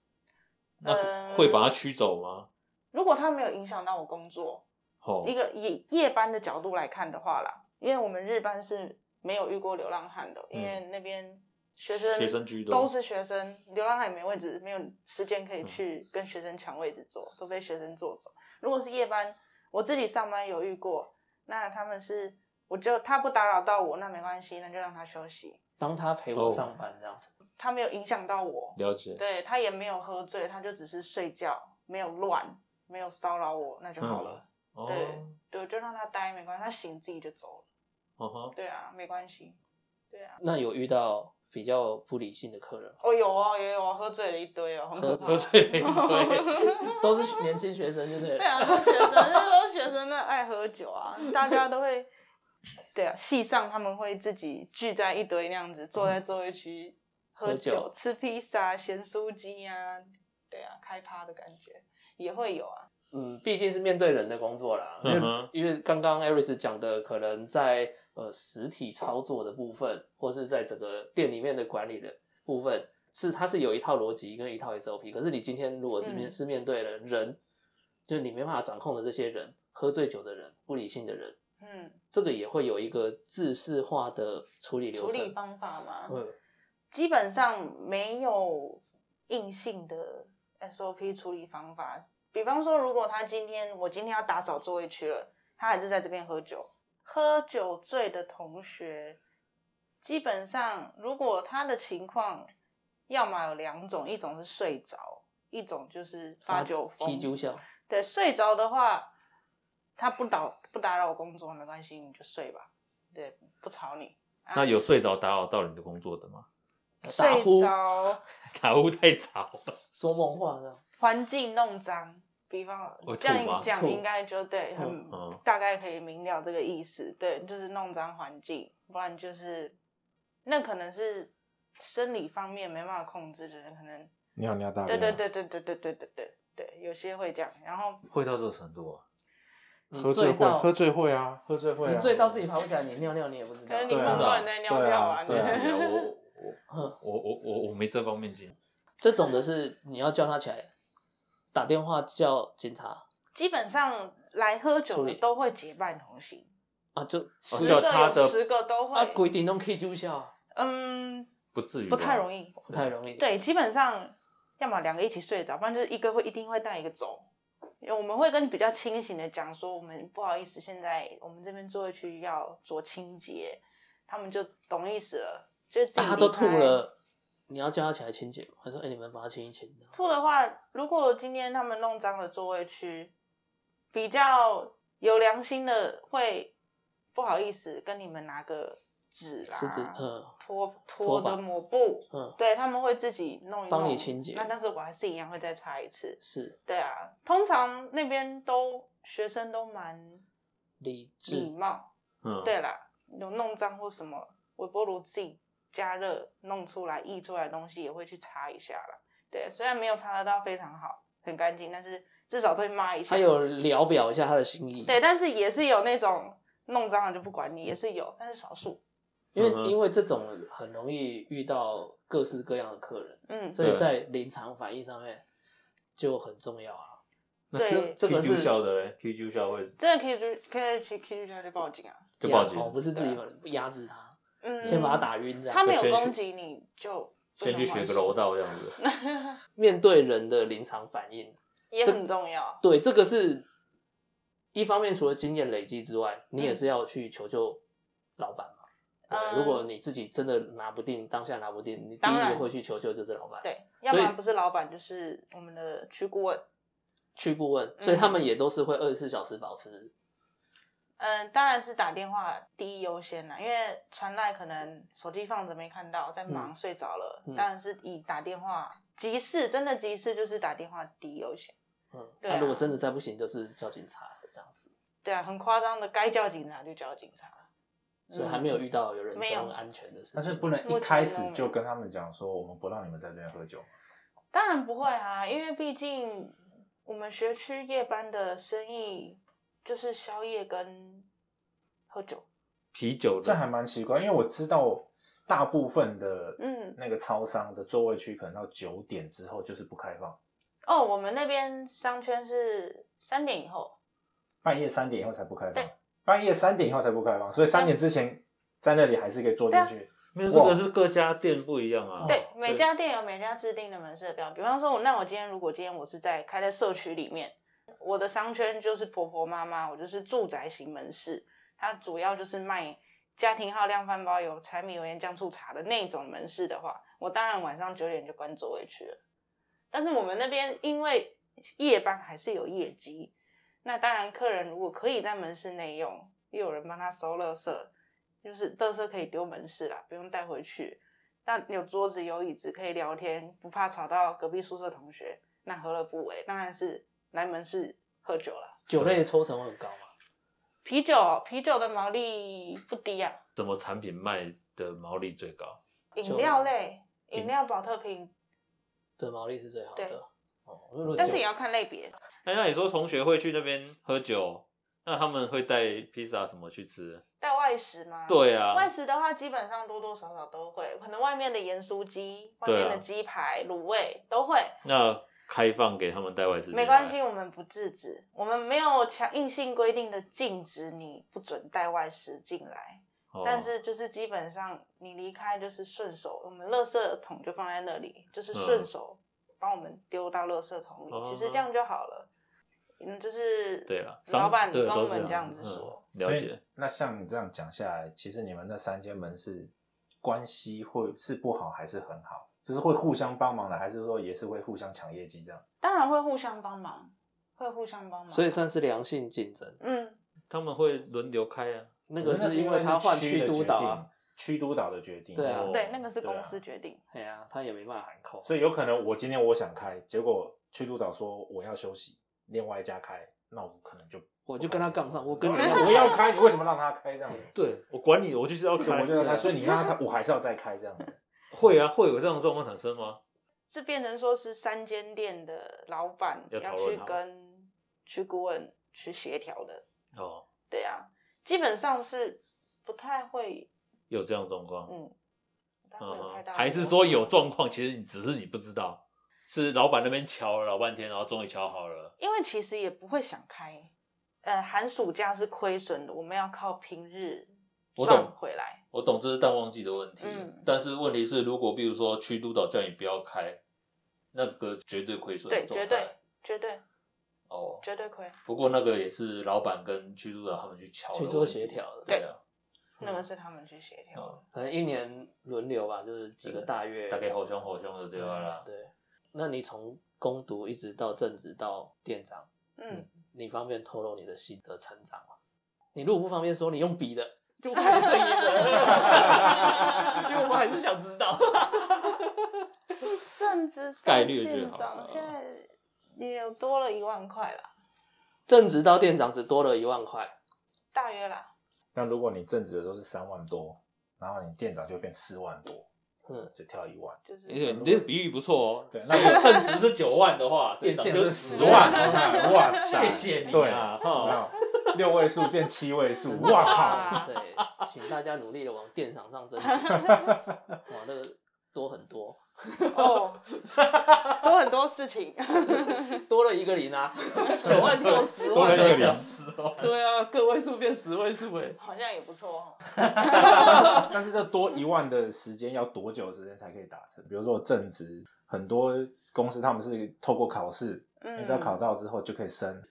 那嗯会把他驱走吗？如果他没有影响到我工作，哦，一个以夜班的角度来看的话啦，因为我们日班是没有遇过流浪汉的，因为那边学生学生居多都是学生，流浪汉也没位置，没有时间可以去跟学生抢位置坐，都被学生坐走。如果是夜班，我自己上班有遇过，那他们是我就他不打扰到我，那没关系，那就让他休息。当他陪我上班这样子，他没有影响到我，了解，对他也没有喝醉，他就只是睡觉，没有乱，没有骚扰我，那就好了。哦，对对，就让他待没关系，他醒自己就走了。对啊，没关系。对啊，那有遇到比较不理性的客人吗，哦有啊也有啊，喝醉了一堆哦，很可怕喝醉了一堆 都是年轻学生，对不对？对啊，都学生，那都学生那爱喝酒啊，大家都会，对啊，系上他们会自己聚在一堆那样子，坐在座位区喝喝酒、酒吃披萨、咸酥鸡啊，对啊，开趴的感觉也会有啊。嗯，毕竟是面对人的工作啦，因为、嗯因为刚刚 Aris 讲的，可能在呃实体操作的部分，或是在整个店里面的管理的部分，是它是有一套逻辑跟一套 SOP。可是你今天如果是面、嗯是面对了人，就是你没办法掌控的这些人，喝醉酒的人、不理性的人，嗯，这个也会有一个制式化的处理流程。处理方法嘛，嗯，基本上没有硬性的 SOP 处理方法。比方说，如果他今天我今天要打扫座位区了，他还是在这边喝酒，喝酒醉的同学，基本上如果他的情况，要么有两种，一种是睡着，一种就是发酒疯。踢酒笑，对，睡着的话，他不打不打扰我工作没关系，你就睡吧，对，不吵你。啊那有睡着打扰到你的工作的吗？打呼睡着。打呼太吵了，说梦话这样。环境弄脏，比方这样讲应该就对，很、嗯嗯大概可以明了这个意思。对，就是弄脏环境，不然就是那可能是生理方面没办法控制的人，可能尿尿大对便啊，对对对对对对对对对，有些会这样。然后会到这个程度啊？你喝醉会，到喝醉会啊，喝醉会啊，你醉到自己爬不起来，你尿尿你也不知道。可能你对啊碰到人在尿尿啊，我我 我我我我没这方面经验。这种的是你要叫他起来，打电话叫警察基本上来喝酒的都会结伴同行，啊，就十叫他的个有十个都会。啊规定都可以就笑，嗯，不至于，不太容易。易。不太容易。对，基本上要么两个一起睡着，不然就是一个会一定会带一个走。因为我们会跟比较清醒的讲说，我们不好意思，现在我们这边座位区要做清洁，他们就懂意思了，就自己、啊，他都吐。了，你要叫他起来清洁吗？他说：“哎、你们把它清一清。”吐的话，如果今天他们弄脏了座位区，比较有良心的会不好意思跟你们拿个纸啦，是指嗯拖拖的抹布，嗯，对他们会自己弄一弄，帮你清洁那但是我还是一样会再擦一次。是对啊，通常那边都学生都蛮理礼智。貌。嗯，对啦，有弄脏或什么，微波炉自己加热弄出来溢出来的东西也会去擦一下啦。对，虽然没有擦得到非常好，很干净，但是至少都会抹一下。他有聊表一下他的心意。对，但是也是有那种弄脏了就不管你，也是有，但是少数。因为嗯因为这种很容易遇到各式各样的客人，嗯，所以在临场反应上面就很重要啊。那对这个 Q 是校的嘞，Q Q 校会真的可以就可以去 K 去就报警啊。就报警不是自己压制他，嗯，先把他打晕这样。他没有攻击你就先去学个柔道这样子。面对人的临场反应，也很重要。对这个是一方面，除了经验累积之外，你也是要去求救老板嘛。对，嗯如果你自己真的拿不定，当下拿不定，你第一个会去求救就是老板。，对，要不然不是老板就是我们的区顾问。区顾问，嗯所以他们也都是会二十四小时保持。嗯，当然是打电话第一优先啦，因为传来可能手机放着没看到，在忙、嗯睡着了，嗯当然是以打电话急事，真的急事就是打电话第一优先。嗯，对啊那如果真的再不行，就是叫警察了这样子。对啊，很夸张的，该叫警察就叫警察。所以还没有遇到有人身安全的事情。但是不能一开始就跟他们讲说，我们不让你们在这边喝酒。当然不会啊，因为毕竟我们学区夜班的生意就是宵夜跟喝酒。啤酒这还蛮奇怪，因为我知道大部分的嗯那个超商的座位区可能到九点之后就是不开放，哦，我们那边商圈是三点以后。半夜三点以后才不开放，半夜三点以后才不开放，所以三点之前在那里还是可以坐进去。没有这个是各家店不一样啊。对，每家店有每家制定的门市的标。比方说，我那我今天如果今天我是在开在社区里面，我的商圈就是婆婆妈妈，我就是住宅型门市，它主要就是卖家庭号量饭包、有柴米油盐酱醋茶的那种门市的话，我当然晚上九点就关座位去了。但是我们那边因为夜班还是有业绩，那当然客人如果可以在门市内用，又有人帮他收垃圾，就是垃圾可以丢门市啦，不用带回去。那有桌子有椅子可以聊天，不怕吵到隔壁宿舍同学，那何乐不为？当然是来门市喝酒了。酒类抽成会很高吗？啤酒，啤酒的毛利不低啊。什么产品卖的毛利最高？饮料类，饮料保特瓶，的毛利是最好对的。哦，但是也要看类别。哎，那你说同学会去那边喝酒，那他们会带披萨什么去吃？带外食吗？对啊，外食的话，基本上多多少少都会，可能外面的盐酥鸡、外面的鸡排、卤味都会。那开放给他们带外食，没关系，。我们不制止，我们没有强硬性规定的禁止你不准带外食进来。哦但是就是基本上你离开就是顺手，我们垃圾桶就放在那里，就是顺手帮我们丢到垃圾桶里，哦其实这样就好了。嗯，就是对了，老板跟我们这样子嗯说，了解。那像你这样讲下来，其实你们那三间门市关系会是不好还是很好？就是会互相帮忙的，还是说也是会互相抢业绩这样？当然会互相帮忙，会互相帮忙。所以算是良性竞争。嗯，他们会轮流开啊。那个是是因为他换区督导啊，，区督导的决定。对啊哦对，那个是公司决定。对啊，他也没办法喊扣。所以有可能我今天我想开，结果区督导说我要休息，另外一家开，那我可能就我就跟他杠上，我跟你哎一样，我要 开，你为什么让他开这样子？对我管你，我就是要，开。我就要开，所以你让他开，我还是要再开这样子。会啊，会有这样的状况产生吗？是变成说是三间店的老板要去跟去顾问去协调的。哦，对啊，基本上是不太会，有这样的状况。嗯，还是说有状况，其实你只是你不知道，是老板那边敲了老半天，然后终于敲好了。因为其实也不会想开，呃，寒暑假是亏损的，我们要靠平日我懂回来。我懂这是淡旺季的问题，嗯但是问题是，如果比如说区督导叫你不要开，那个绝对亏损对，绝对，绝对，哦。绝对亏。不过那个也是老板跟区督导他们去瞧的去做协调的对啊，那个是他们去协调的。哦可能一年轮流吧，就是几个大月，大概好凶好凶的对吧啦。对，那你从攻读一直到正职到店长，嗯，你方便透露你的心得成长吗？你如果不方便说，你用笔的就不开声音了，因为我们还是想知道。正职概率最店好现在也有多了一万块啦，正职到店长只多了一万块，大约啦。那如果你正职的时候是三万多，然后你店长就变四万多，嗯，就跳一万。就是而且你这比喻不错哦。对 那个正值是九万的话，店长就是十十万，哇塞！谢谢你对啊，哈。有六位数变七位数，哇靠！哇对，请大家努力的往电厂上争取。哇，那个多很多，哦，多很多事情。多了一个零啊，九万多十万，多了一个零。对啊，个位数变十位数哎。好像也不错哦。但是这多一万的时间要多久时间才可以达成？比如说正职，很多公司他们是透过考试，嗯你只要考到之后就可以升。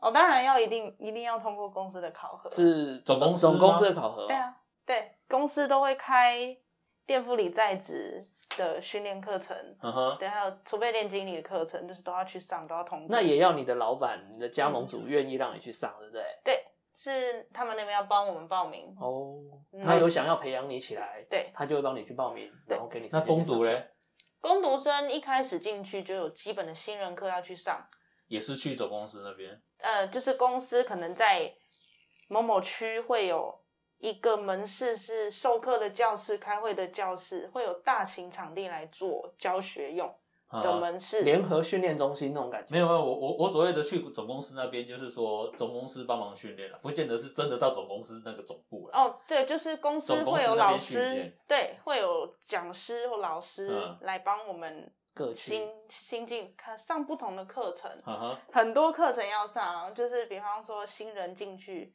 哦，当然要一定一定要通过公司的考核。是总公总公司的考核哦，对啊，对，公司都会开店副理在职的训练课程，嗯哼，对，还有储备店经理的课程，就是都要去上，都要通过。那也要你的老板、你的加盟主愿意让你去上，对不对？对，是他们那边要帮我们报名。哦，嗯他有想要培养你起来，对他就会帮你去报名，然后给你那间去上公主嘞，攻读生一开始进去就有基本的新人课要去上，也是去总公司那边。呃，就是公司可能在某某区会有一个门市是授课的教室、开会的教室，会有大型场地来做教学用的啊门市。联合训练中心那种感觉。没有没有，我我我所谓的去总公司那边，就是说总公司帮忙训练了，不见得是真的到总公司那个总部了。哦，对，就是公司会有老师，对，会有讲师或老师嗯来帮我们新新进看上不同的课程，很多课程要上，就是比方说新人进去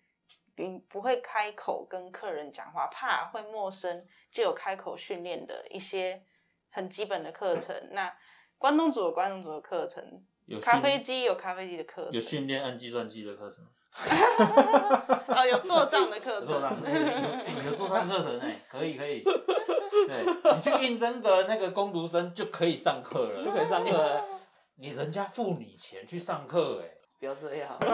并不会开口跟客人讲话，怕会陌生，就有开口训练的一些很基本的课程。那关东煮有关东煮的课程，有咖啡训机有咖啡机的课程，有训练按计算机的课程吗，哦，有做账的课程，有做账，有有做账课程哎，可以可以，对你去应征个那个工读生就可以上课了，就可以上课了。你人家付你钱去上课哎，不要这样。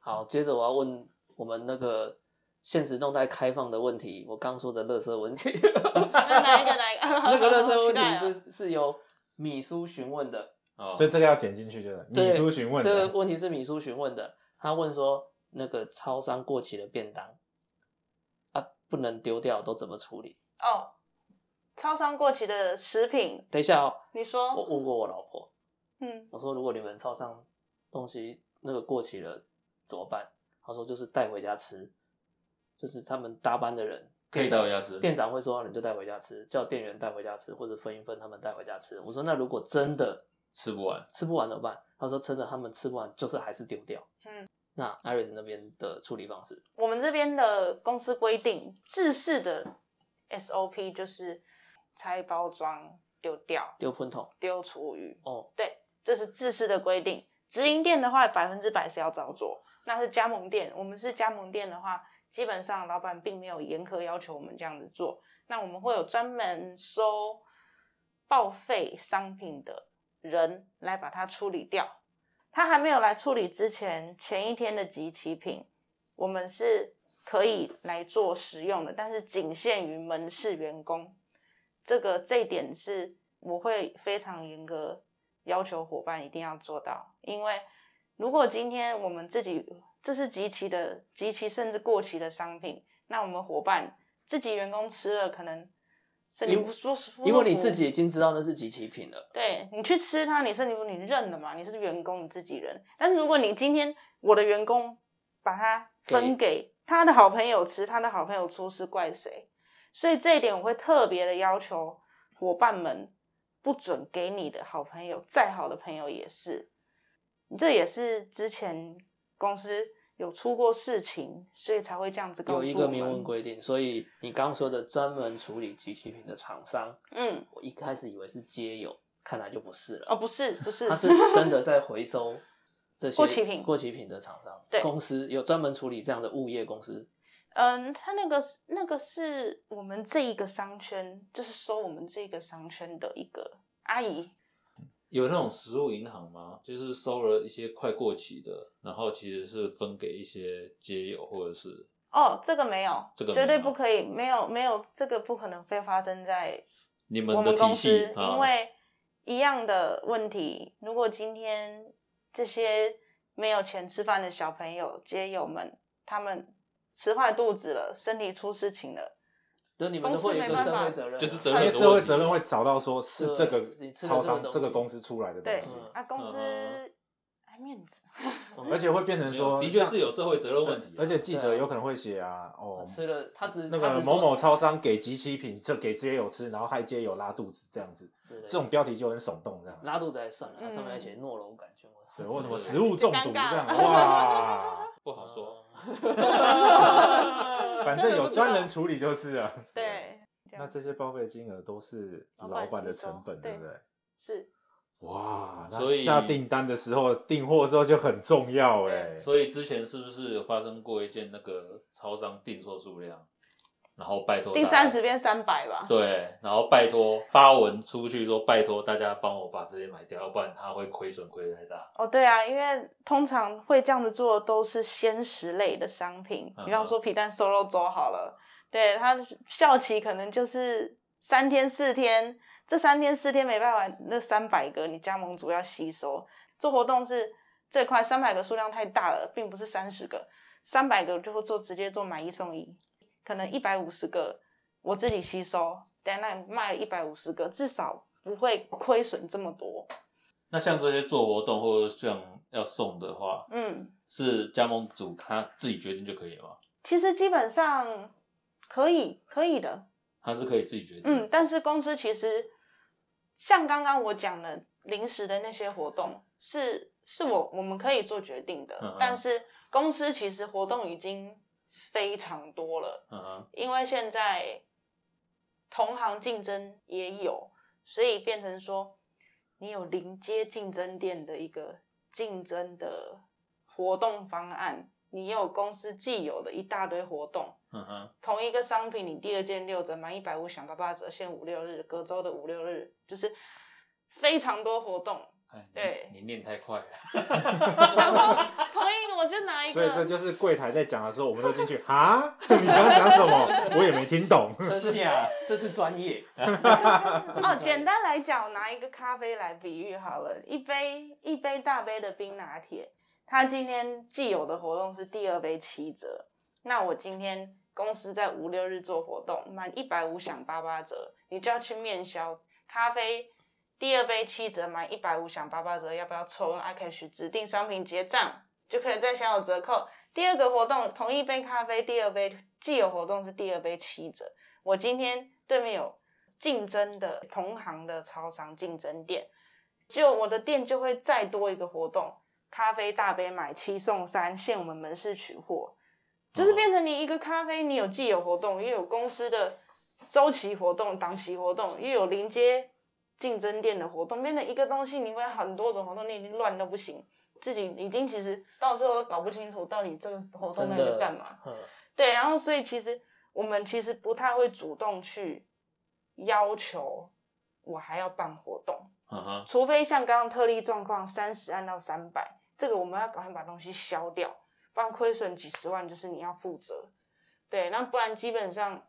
好，接着我要问我们那个现实动态开放的问题，我刚说的乐色问题，那哪一个哪一个？那个乐色问题是是由米叔询问的，哦所以这个要剪进去就是米叔询问这个的，问题是米叔询问的，他问说那个超商过期的便当啊不能丢掉，都怎么处理？哦，超商过期的食品，等一下哦，你说，我问过我老婆，嗯，我说如果你们超商东西那个过期了怎么办？她说就是带回家吃，就是他们搭班的人可以带回家吃店长会说你就带回家吃，叫店员带回家吃，或者分一分他们带回家吃。我说那如果真的吃不完，吃不完怎么办？他说真的他们吃不完就是还是丢掉。嗯，那 Iris 那边的处理方式，我们这边的公司规定，制式的 SOP 就是拆包装丢掉，丢喷桶丢厨余，哦，对，这是制式的规定。直营店的话，百分之百是要照做。那是加盟店，我们是加盟店的话，基本上老板并没有严苛要求我们这样子做。那我们会有专门收报废商品的人来把它处理掉。他还没有来处理之前，前一天的集齐品，我们是可以来做使用的，但是仅限于门市员工。这个这一点是我会非常严格要求伙伴一定要做到，因为如果今天我们自己这是集齐的、集齐甚至过期的商品，那我们伙伴自己员工吃了可能身体因不舒服，因为你自己已经知道那是集齐品了，对你去吃它，你身体不你认了嘛？你是员工，你自己人。但是如果你今天我的员工把它分给他的好朋友吃，他的好朋友出事，怪谁？所以这一点我会特别的要求伙伴们，不准给你的好朋友，再好的朋友也是。这也是之前公司有出过事情，所以才会这样子告诉有一个明文规定，所以你刚说的专门处理集齐品的厂商，嗯，我一开始以为是街友，看来就不是了。哦，不是，不是，他是 真的在回收这些过期品过期品的厂商，对公司有专门处理这样的物业公司。嗯，他那个是那个是我们这一个商圈，就是收我们这个商圈的一个阿姨。有那种食物银行吗？就是收了一些快过期的，然后其实是分给一些街友或者是哦，这个没有，这个绝对不可以，没有没有，这个不可能会发生在你们我们的公司，，啊因为一样的问题，如果今天这些没有钱吃饭的小朋友、街友们，他们吃坏肚子了，身体出事情了，就你们都会有一个社会责任啊，就是责因为任的问题社会责任会找到说是对这个你吃的超商这个东西这个公司出来的东对西，嗯啊，公司嗯爱面子，嗯 而且会变成说，的确像是有社会责任问题啊，而且记者有可能会写啊，哦，吃了他只那个他只说某某超商给集齐品，就给街友吃，然后害街友拉肚子这样子，之类的这种标题就很耸动这样。拉肚子还算了，它嗯上面还写诺龙杆菌，我操对，或什么食物中毒尴尬这样，哇，不好说。反正有专人处理就是了。对，那这些报废金额都是老板的成本，对不对对？是哇，那所以下订单的时候订货的时候就很重要哎。所以之前是不是有发生过一件那个超商订错数量，然后拜托第三十变三百吧？对，然后拜托发文出去说拜托大家帮我把这些买掉，要不然他会亏损亏得太大。哦，对啊，因为通常会这样子做的都是鲜食类的商品，嗯比方说皮蛋瘦肉粥好了，对它效期可能就是三天四天，这三天四天没办法，那三百个你加盟主要吸收，做活动是最快，三百个数量太大了，并不是三十个，三百个就会做直接做买一送一，可能一百五十个我自己吸收，等那卖了一百五十个，至少不会亏损这么多，那像这些做活动或者像要送的话，嗯。是加盟主他自己决定就可以了吗？其实基本上可以可以的，他是可以自己决定。嗯，，但是公司其实像刚刚我讲的临时的那些活动，是是我我们可以做决定的，嗯嗯但是公司其实活动已经非常多了，嗯哼，因为现在同行竞争也有，所以变成说你有临街竞争店的一个竞争的活动方案，你有公司既有的一大堆活动。嗯哼，同一个商品，你第二件六折，满一百五享八八折，限五六日，隔周的五六日，就是非常多活动。对你念太快了。然后同一个我就拿一个所以这，就是柜台在讲的时候，我们都进去 啊，你刚刚讲什么？我也没听懂。这是啊，这是专业。哦，简单来讲，我拿一个咖啡来比喻好了，一杯一杯大杯的冰拿铁，它今天既有的活动是第二杯七折，那我今天公司在五六日做活动，满一百五享八八折，你就要去面销咖啡。第二杯七折，满一百五享八八折，要不要抽用 iCash 指定商品结账，就可以再享有折扣。第二个活动，同一杯咖啡，第二杯既有活动是第二杯七折。我今天对面有竞争的同行的超商竞争店，就我的店就会再多一个活动，咖啡大杯买七送三，限我们门市取货，就是变成你一个咖啡，你有既有活动，又有公司的周期活动、档期活动，又有临街竞争店的活动，变成一个东西，你会很多种活动，你已经乱到不行，自己已经其实到最后都搞不清楚到底这个活动在干嘛。嗯对，然后所以其实我们其实不太会主动去要求我还要办活动，除非像刚刚特例状况三十按到三百，这个我们要赶快把东西消掉，不然亏损几十万就是你要负责。对，那不然基本上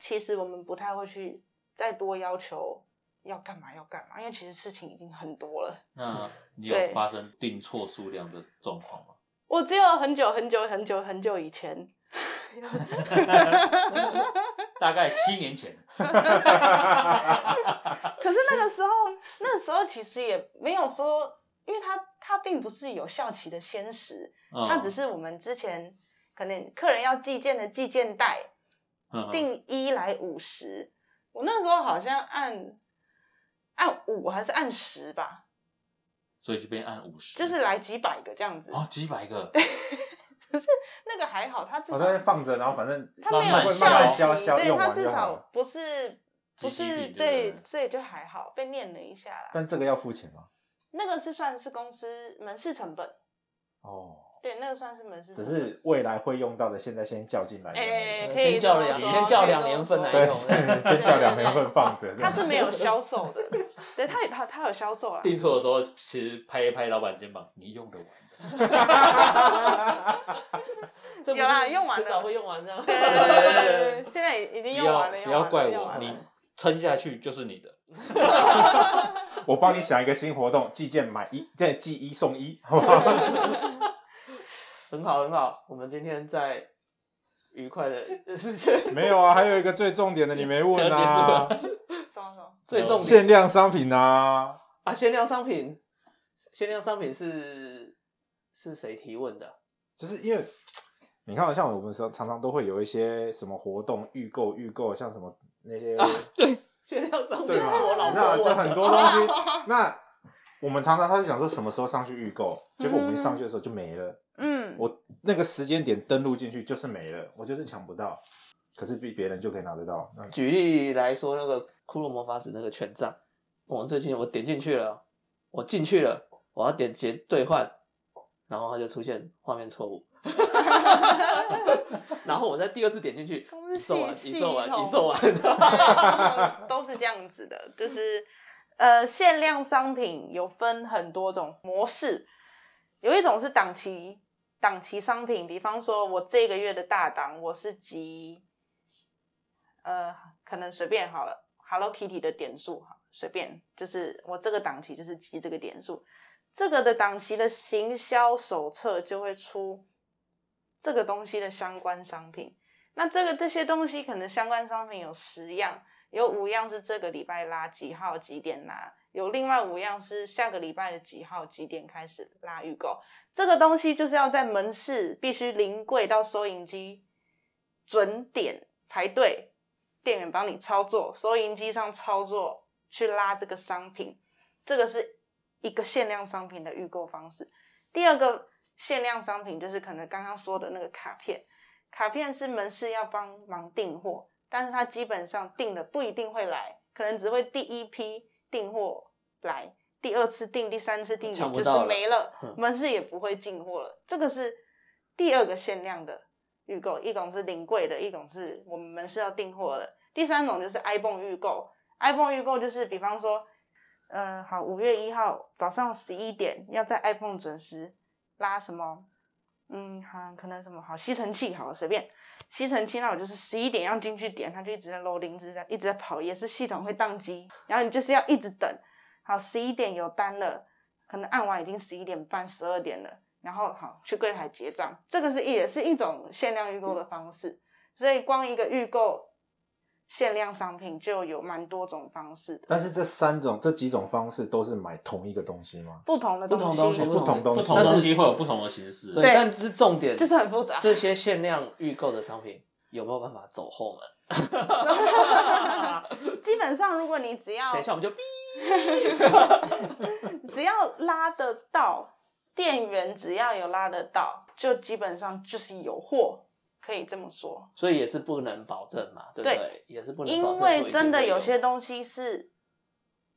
其实我们不太会去再多要求要干嘛要干嘛，因为其实事情已经很多了。那 你有对发生定错数量的状况吗？我只有很久很久很久很久以前，大概七年前。可是那个时候，那时候其实也没有说，因为它它并不是有效期的先时，嗯它只是我们之前可能客人要寄件的寄件袋，嗯定一来五十，我那时候好像按按五还是按十吧，所以就变按五十，就是来几百个这样子。哦几百个，可是那个还好，它至我少在那放着，然后反正它没有慢慢效会慢慢，消消对用完它至少。不是不是对，所以就还好，被念了一下啦。但这个要付钱吗？那个是算是公司门市成本，哦，对，那个算是门市只。是未来会用到的，现在先叫进来。哎可以先叫两先叫两年份来用先 先叫两年份放着。这样它是没有销售的，对，它有它它有销售啊。订错的时候，其实拍一拍老板肩膀，你用得完的。有啦用完了迟早会用完这样。对对对现在已经不要用完了，用不要怪我，你撑下去就是你的。我帮你想一个新活动，寄件买一，再寄一送一，好不好？很好很好，我们今天在愉快的 世界没有啊，还有一个最重点的你没问啊，什么什么？最重点限量商品啊，啊，限量商品，限量商品是是谁提问的？就是因为你看，像我们说常常都会有一些什么活动预购，预购像什么那些啊，对，限量商品对老你知道就很多东西。那我们常常他是想说什么时候上去预购，结果我们一上去的时候就没了。嗯，我那个时间点登录进去就是没了，我就是抢不到，可是比别人就可以拿得到。那举例来说，那个骷髅魔法使那个权杖，我最近我点进去了，我进去了，我要点结兑换，然后它就出现画面错误，然后我再第二次点进去，已售完，系一售完，系统一售完，嗯都是这样子的，就是呃，限量商品有分很多种模式，有一种是档期档期商品，比方说我这个月的大档我是集，呃，可能随便好了，Hello Kitty 的点数哈，随便，就是我这个档期就是集这个点数，这个的档期的行销手册就会出这个东西的相关商品。那这个这些东西可能相关商品有十样，有五样是这个礼拜拉几号几点拉，有另外五样是下个礼拜的几号几点开始拉预购。这个东西就是要在门市必须临柜到收银机准点排队，店员帮你操作，收银机上操作去拉这个商品，这个是一个限量商品的预购方式。第二个限量商品就是可能刚刚说的那个卡片，卡片是门市要帮忙订货，但是它基本上订了不一定会来，可能只会第一批订货来，第二次订、第三次订就是没了嗯，门市也不会进货了。这个是第二个限量的预购，一种是临柜的，一种是我们门市要订货的。第三种就是 iPhone 预购，iPhone 预购就是比方说，呃，好，五月一号早上十一点要在 iPhone 准时拉什么，嗯，好，可能什么好吸尘器，好，随便。吸尘器，那我就是十一点要进去点，它就一直在 loading，一直在一直在跑，也是系统会宕机，然后你就是要一直等，好，十一点有单了，可能按完已经十一点半、十二点了，然后好去柜台结账，这个是也是一种限量预购的方式，所以光一个预购限量商品就有蛮多种方式的，但是这三种这几种方式都是买同一个东西吗？不同的不同东西，不同东西不同东西会有不同的形式。对，但是重点就是很复杂这些限量预购的商品有没有办法走后门？基本上如果你只要等一下我们就哔，只要拉得到，店员只要有拉得到，就基本上就是有货，可以这么说。所以也是不能保证嘛，对不对？对也是不能保因为真的有些东西是，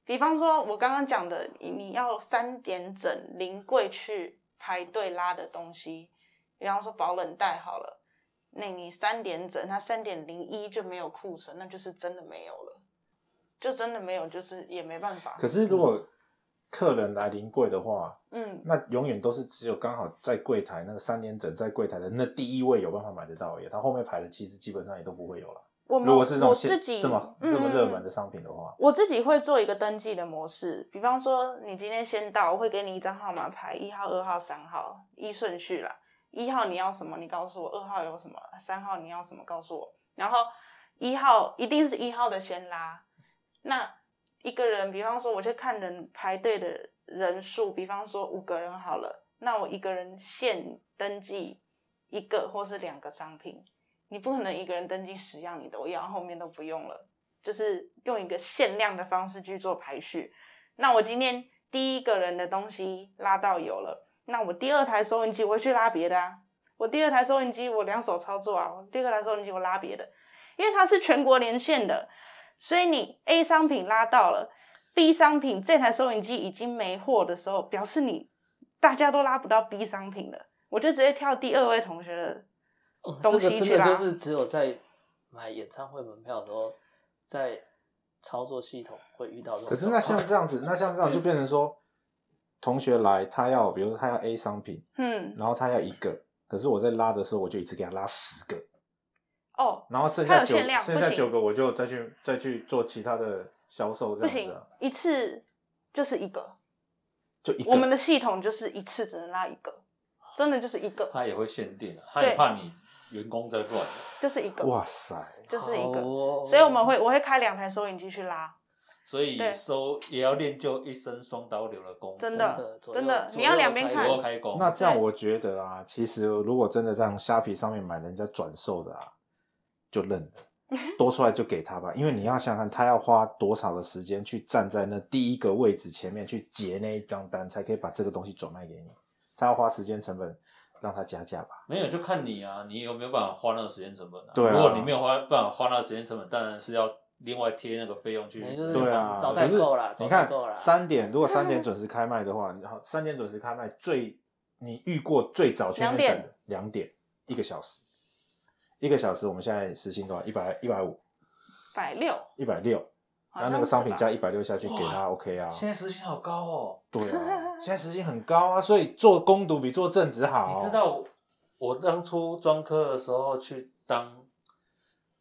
比方说我刚刚讲的，你你要三点整临柜去排队拉的东西，比方说保冷袋好了，那你三点整，它三点零一就没有库存，那就是真的没有了，就真的没有，就是也没办法。可是如果客人来临柜的话，嗯，那永远都是只有刚好在柜台那个三点整在柜台的那第一位有办法买得到而已，他后面排的其实基本上也都不会有了。我们如果是这种我自己这么嗯这么热嗯门的商品的话，我自己会做一个登记的模式，比方说你今天先到，我会给你一张号码牌，一号、二号、三号，依顺序啦。一号你要什么，你告诉我；二号有什么，三号你要什么，告诉我。然后一号一定是一号的先拉。那一个人，比方说我去看人排队的人数，比方说五个人好了，那我一个人限登记一个或是两个商品，你不可能一个人登记十样你都要，后面都不用了。就是用一个限量的方式去做排序。那我今天第一个人的东西拉到有了，那我第二台收音机我会去拉别的啊。我第二台收音机我两手操作啊，我第二台收音机我拉别的，因为它是全国连线的，所以你 A 商品拉到了，B 商品这台收银机已经没货的时候，表示你大家都拉不到 B 商品了，我就直接跳第二位同学的这个真的就是只有在买演唱会门票的时候，在操作系统会遇到这种。可是那像这样子，那像这样就变成说，同学来他要，比如说他要 A 商品，嗯然后他要一个，可是我在拉的时候我就一次给他拉十个，哦，然后剩它有下九限量剩下九个我就再去再去做其他的销售，这不行样子啊，，一次就是一个。就一个。我们的系统就是一次只能拉一个，真的就是一个，他也会限定啊，他也怕你员工在乱。就是一个，哇塞，就是一个。哦所以我们会我会开两台收银机去拉，所以收也要练就一身双刀流的功夫，真真的真的，你要两边开工。那这样我觉得啊，其实如果真的在虾皮上面买人家转售的啊，就认了。多出来就给他吧，因为你要想想看，他要花多少的时间去站在那第一个位置前面去结那一张单，才可以把这个东西转卖给你。他要花时间成本，让他加价吧。没有就看你啊，你有没有办法花那个时间成本啊？对啊如果你没有花办法花那个时间成本，当然是要另外贴那个费用去。对啊，早可是代购啦，早你看。三点，如果三点 准时开卖的话，然后三点准时开卖，最你遇过最早去那边等的两点，一个小时，一个小时，我们现在时薪多少？一百一百五，百六，一百六。好那那个商品像是吧加一百六下去给他，OK 啊？现在时薪好高哦，对啊，现在时薪很高啊，所以做攻读比做正职好。你知道我当初专科的时候去当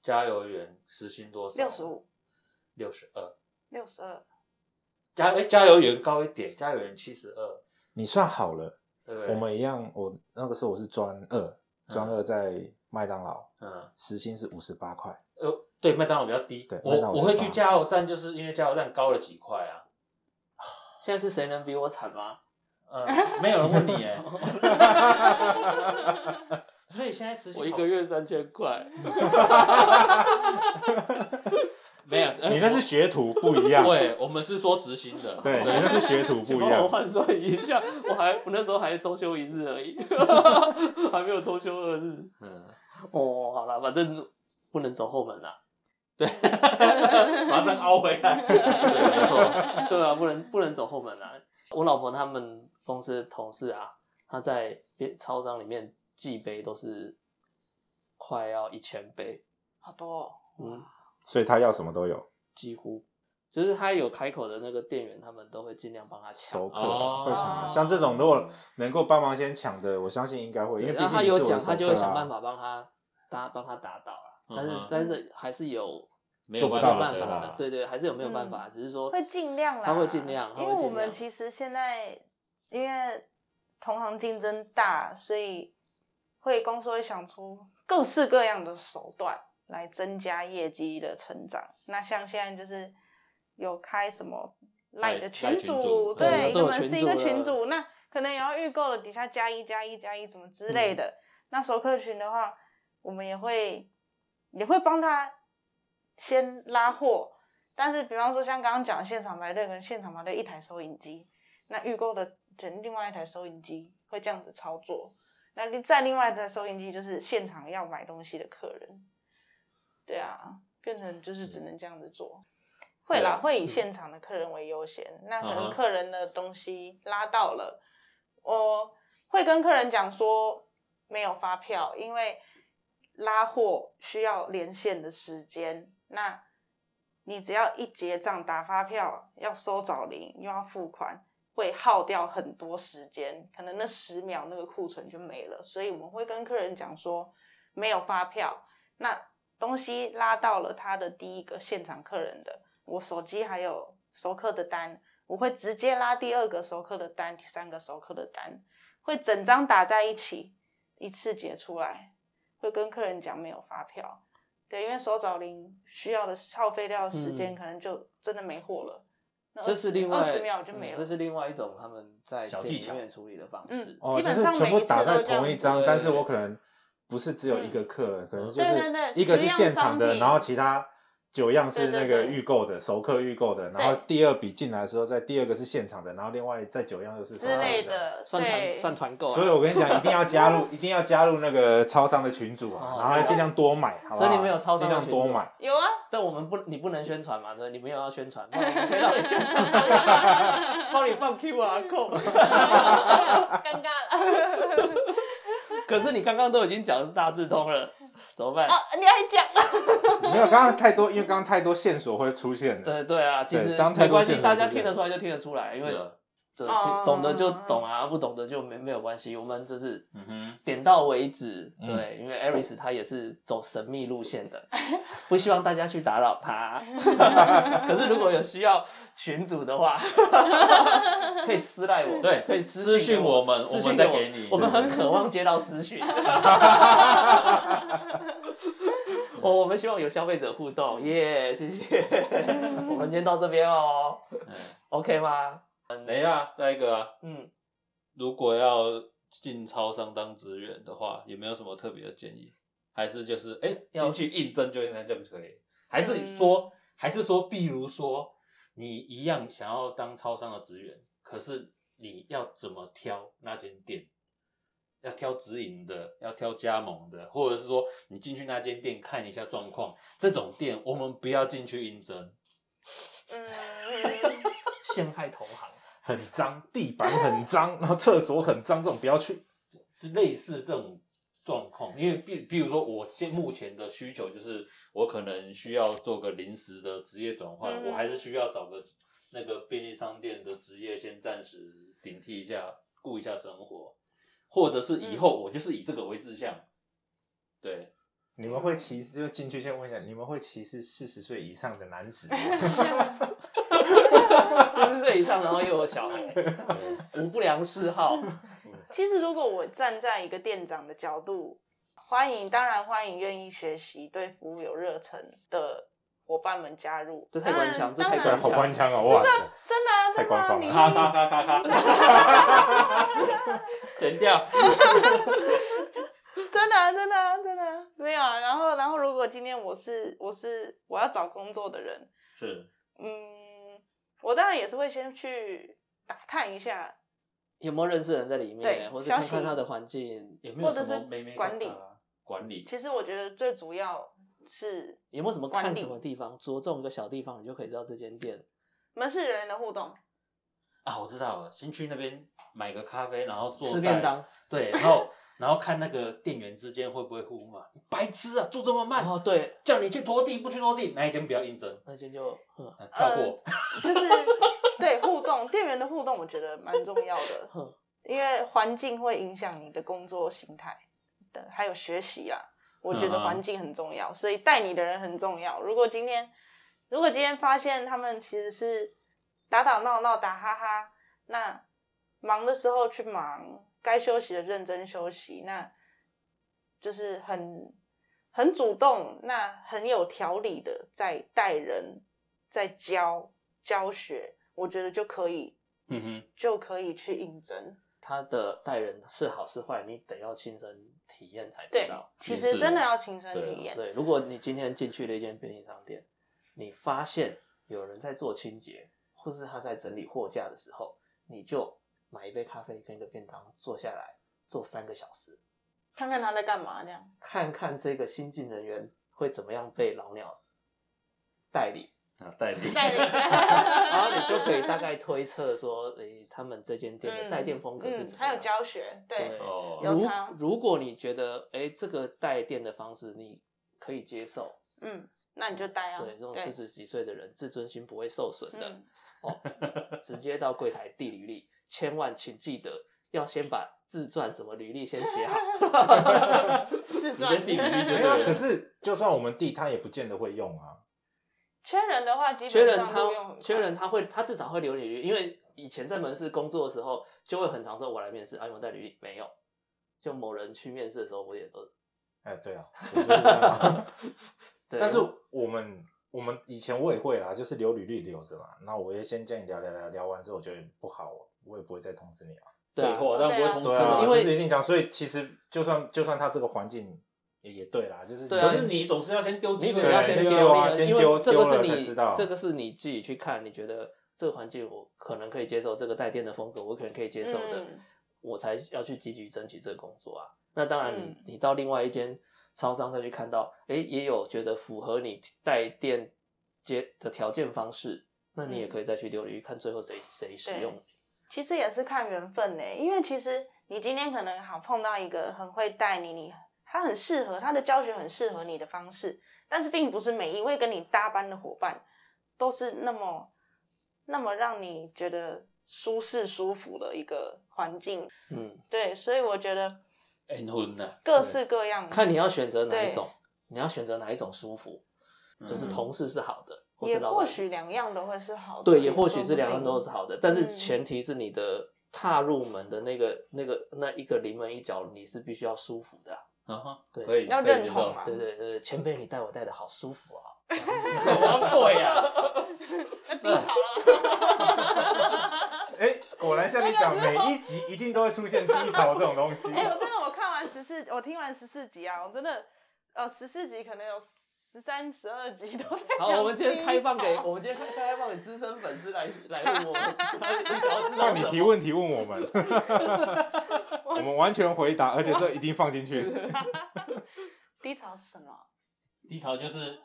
加油员，时薪多少？六十，五，六十二。六十二，加哎加油员高一点，加油员七十二，你算好了，对不对？我们一样。我那个时候我是专二，专二在麦当劳，嗯时薪是五十八块。呃对麦当劳比较低，对我我会去加油站，就是因为加油站高了几块啊。现在是谁能比我惨吗？呃，没有人问你哎，所以现在时薪我一个月三千块，没有，呃你那是学徒不一样。对，我们是说实薪的，对，你那是学徒不一样。我换算一下，我还我那时候还周休一日而已，还没有周休二日。嗯，哦，好了，反正不能走后门啦。马上凹回来，对，没错，对啊，不能不能走后门啦。我老婆他们公司的同事啊，他在便超商里面寄杯都是快要一千杯，好多、哦，嗯，所以他要什么都有，几乎就是他有开口的那个店员，他们都会尽量帮他抢熟。客哦会抢啊。像这种如果能够帮忙先抢的，我相信应该会，因为他有讲，他就会想办法帮他打帮他打倒了。但是嗯但是还是有没有做不到办法的，对对，还是有没有办嗯法，只是说会尽量啦，他会尽量，他因为我。们其实现在因为同行竞争大，所以会公司会想出各式各样的手段来增加业绩的成长。那像现在就是有开什么赖的群赖群组对，一个门市一个群组了群组，那可能也要预购了，底下加一加一加一怎么之类嗯的。那熟客群的话，我们也会也会帮他先拉货，但是比方说像刚刚讲的现场排队跟现场排队一台收银机，那预购的整另外一台收银机会这样子操作，那另再另外一台收音机就是现场要买东西的客人，对啊，变成就是只能这样子做。会啦，会以现场的客人为优先。那可能客人的东西拉到了，我会跟客人讲说没有发票，因为拉货需要连线的时间。那你只要一结账打发票，要收找零又要付款，会耗掉很多时间，可能那十秒那个库存就没了。所以我们会跟客人讲说没有发票，那东西拉到了他的第一个现场客人的，我手机还有熟客的单，我会直接拉第二个熟客的单，第三个熟客的单，会整张打在一起，一次结出来，会跟客人讲没有发票。对，因为手找零需要的耗费掉的时间，嗯可能就真的没货了。那这是另外二十秒就没了。嗯这是另外一种他们在店里小技巧面处理的方嗯式。哦，基就是全本上全部打在同一张，但是我可能不是只有一个客人，可能就是一个是现场的，然后其他九样是那个预购的，熟客预购的，然后第二笔进来的时候，在第二个是现场的，然后另外再九样又是熟之。类的，算团算团购啊，所以我跟你讲，一定要加入，一定要加入那个超商的群组啊，哦然后尽量多买，好不好？所以你们有超商群组量多买。有啊，但我们不，你不能宣传嘛，对，你没有要宣传，不然我们可以让你宣传，帮你放 QR code。尴尬了。可是你刚刚都已经讲的是大智通了，怎么办？啊，你还讲？没有，刚刚太多，因为刚刚太多线索会出现了。对对啊，其实当太没关系，大家听得出来就听得出来，因为对懂得就懂啊，不懂得就没没有关系，我们就是嗯哼，点到为止。嗯对，因为 Aris 他也是走神秘路线的，不希望大家去打扰他。可是如果有需要群主的话，可以私赖我，对可以私信我们私讯我们再给给你我们很渴望接到私讯。哦，我们希望有消费者互动，耶、谢谢。我们今天到这边哦嗯，OK 吗？等一下，再一个啊，嗯，如果要进超商当职员的话，有没有什么特别的建议？还是就是哎要进去应征就应该这样就可以？还是说，还是说，比如说你一样想要当超商的职员，可是你要怎么挑那间店？要挑直营的，要挑加盟的，或者是说你进去那间店看一下状况，这种店我们不要进去应征。嗯，陷害同行。很脏，地板很脏，然后厕所很脏，这种不要去。就类似这种状况，因为比比如说，我现目前的需求就是，我可能需要做个临时的职业转换，嗯我还是需要找个那个便利商店的职业先暂时顶替一下，顾一下生活，或者是以后我就是以这个为志向，对，你们会歧视？就进去先问一下，你们会歧视四十岁以上的男子吗？四十岁以上，然后又有小孩，无不良嗜好。其实如果我站在一个店长的角度，欢迎，当然欢迎愿意学习、对服务有热忱的伙伴们加入。这太官腔这太官对，好官腔哦，哇塞！真的啊，太官方了咔咔咔咔咔，剪掉，真的啊、真的啊、真的啊、没有啊。然后，然后如果果今天我是我是我要找工作的人，是嗯，我当然也是会先去打探一下，有没有认识的人在里对面，或者消息看看他的环境，有没有或者是什么妹妹管理管理？其实我觉得最主要是有没有什么管理看什么地方，着重一个小地方，你就可以知道这间店。门市人员的互动。啊，我知道了，先去那边买个咖啡，然后坐在吃便当，对，然后然后看那个店员之间会不会互骂，你白痴啊，做这么慢，哦，对，叫你去拖地不去拖地，那一间不要应征，那间就嗯啊跳过。就是对互动，店员的互动，我觉得蛮重要的，哼，因为环境会影响你的工作心态的，还有学习啊。我觉得嗯环境很重要，所以带你的人很重要。如果今天，如果今天发现他们其实是打打闹闹、打哈哈，那忙的时候去忙，该休息的认真休息，那就是很很主动，那很有条理的在带人，在教教学，我觉得就可以嗯哼，就可以去应征。他的待人是好是坏，你得要亲身体验才知道。，其实真的要亲身对体验。对，如果你今天进去了一间便利商店，你发现有人在做清洁，或是他在整理货架的时候，你就买一杯咖啡跟一个便当，坐下来坐三个小时，看看他在干嘛，这样。看看这个新进人员会怎么样被老鸟代理，啊，代理，代理然后你就可以大 概推测说，诶、他们这间店的带店风格是嗯怎么样。还有教学，对对，哦如有差如果你觉得，诶、这个带店的方式你可以接受，嗯，那你就待啊。对这种四十几岁的人，自尊心不会受损的、嗯哦，直接到柜台递履历，千万请记得要先把自传什么履历先写好。自直接传。递履历对了。可是就算我们递，他也不见得会用啊。缺人的话，基缺人本上录用他缺人他会他至少会留履历，因为以前在门市工作的时候，就会很常说我来面试，啊有没有带履历？没有。就某人去面试的时候，我也都哎，对啊，我就是这样啊对。但是我们我们以前我也会啦，就是留履历留着嘛。那我也先跟你聊聊聊，聊完之后我觉得不好，我也不会再通知你啊。对啊但不会通知对啊，因为就是一定讲。所以其实就算就算他这个环境也也对啦，就是对啊可是你总是要先丢你只要先对丢啊因为这个是了才你知道这个是你自己去看，你觉得这个环境我可能可以接受，这个带电的风格我可能可以接受的，嗯我才要去积极争取这个工作啊。那当然你，嗯你到另外一间超商再去看到，诶，也有觉得符合你带电接的条件方式，那你也嗯可以再去留履历，看最后谁谁使用。其实也是看缘分呢，因为其实你今天可能好碰到一个很会带你，你他很适合他的教学很适合你的方式，但是并不是每一位跟你搭班的伙伴都是那么那么让你觉得舒适舒服的一个环境。嗯，对，所以我觉得恩婚呐，各式各样，看你要选择哪一对种，你要选择哪一种舒服，就是嗯同事是好的，或也是老板或许两样都会是好的，对，也也或许是两样都是好的，但是嗯前提是你的踏入门的那个、那个、那一个临门一脚，你是必须要舒服的啊、啊哈，对要认同嘛对对对，前辈你带我带的好舒服啊！什么鬼啊？那低潮了。哎，果然像你讲，每一集一定都会出现低潮这种东西。哎、我真的我看完十四，我听完十四集啊，我真的呃十四集可能有十三、十二集都在好，讲我们今天开放给我们今天开开放给资深粉丝来来问我们，你想要知道让你提问题问我们，我们完全回答，而且这一定放进去。低潮是什么？低潮就是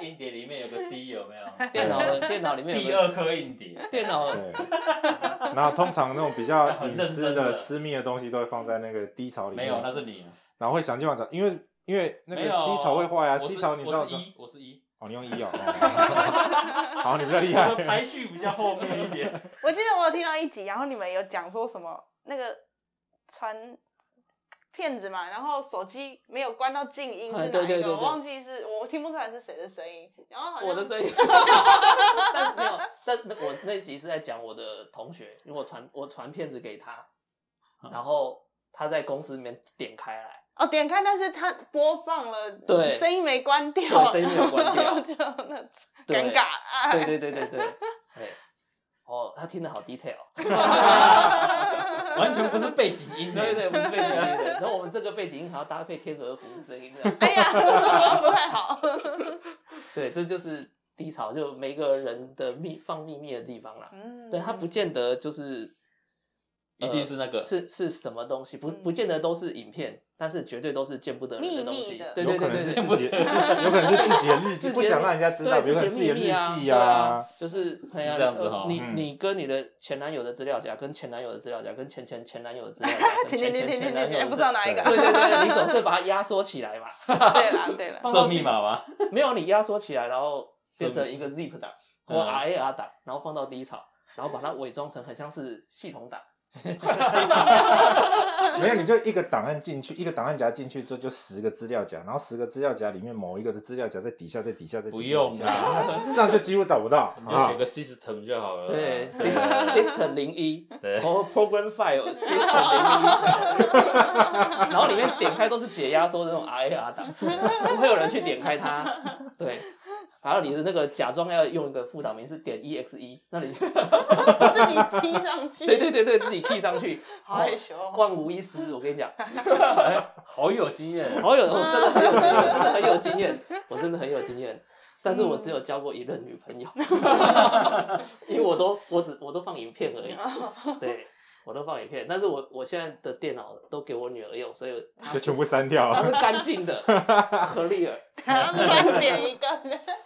硬碟里面有个 D 有没有？电脑的电脑里面有个第二颗硬碟，电脑对，然后通常那种比较隐私的、私密的东西都会放在那个低潮里面。没有，那是你。然后会想尽办法找，因为因为那个没有 C 槽会坏啊我是，C 槽你知道我是一，我是一，哦，你用一哦，哦 好，你比较厉害我。的排序比较后面一点。我记得我有听到一集，然后你们有讲说什么那个传骗子嘛，然后手机没有关到静音是哪哎一个？对对对。对我忘记是我听不出来是谁的声音，然后好像我的声音，但是没有，但我那集是在讲我的同学，因为我传我传片子给他，然后他在公司里面点开来，哦点开，但是他播放了，对。声音没关掉，对声音没有关掉。就那尴尬。啊，对对对对对，对 哦，他听得好 detail，完全不是背景音。对对，不是背景音的。然后我们这个背景音还要搭配天鹅湖的声音，这样哎呀，不太好。对，这就是低潮，就每个人的秘放秘密的地方啦。嗯，对，他不见得就是。一定是那个是是什么东西？不嗯不见得都是影片，但是绝对都是见不得人的东西秘密的。对对对对对，有可能是自己的，有可能是自己的日记，不想让人家知道，比如说对自己的日秘密啊，记对啊，就是这样子呃哈你嗯你跟你的前男友的资料夹，跟前男友的资料夹，跟前前前男友的资料夹，跟停停停停前前前停停，不男友的资知道哪一个。对对对，你总是把它压缩起来嘛。对啦对啦，设密码吗？没有，你压缩起来，然后变成一个 zip 档或嗯 RAR 档，然后放到低潮，然后把它伪装成很像是系统档。没有，你就一个档案进去，一个档案夹进去之后就十个资料夹，然后十个资料夹里面某一个的资料夹在底下，在底下，在底下不用啦，这样就几乎找不到。啊你就写个 system 就好了。对对，system 零一，对。或 program file system 零一，然后里面点开都是解压缩的那种 RAR 档，不会有人去点开它。对，然后你的那个假装要用一个副档名是点 exe，那你 自己踢上去。对对对对，自己 key 上去，好害羞哦。万无一失。我跟你讲，哎，好有经验。好有，我真的很有经验，真的很有经验，我真的很有经验。但是我只有交过一任女朋友，因为我都我只我都放影片而已，对我都放影片。但是我我现在的电脑都给我女儿用，所以她就全部删掉了它是了。干净的 clear，乱点一个。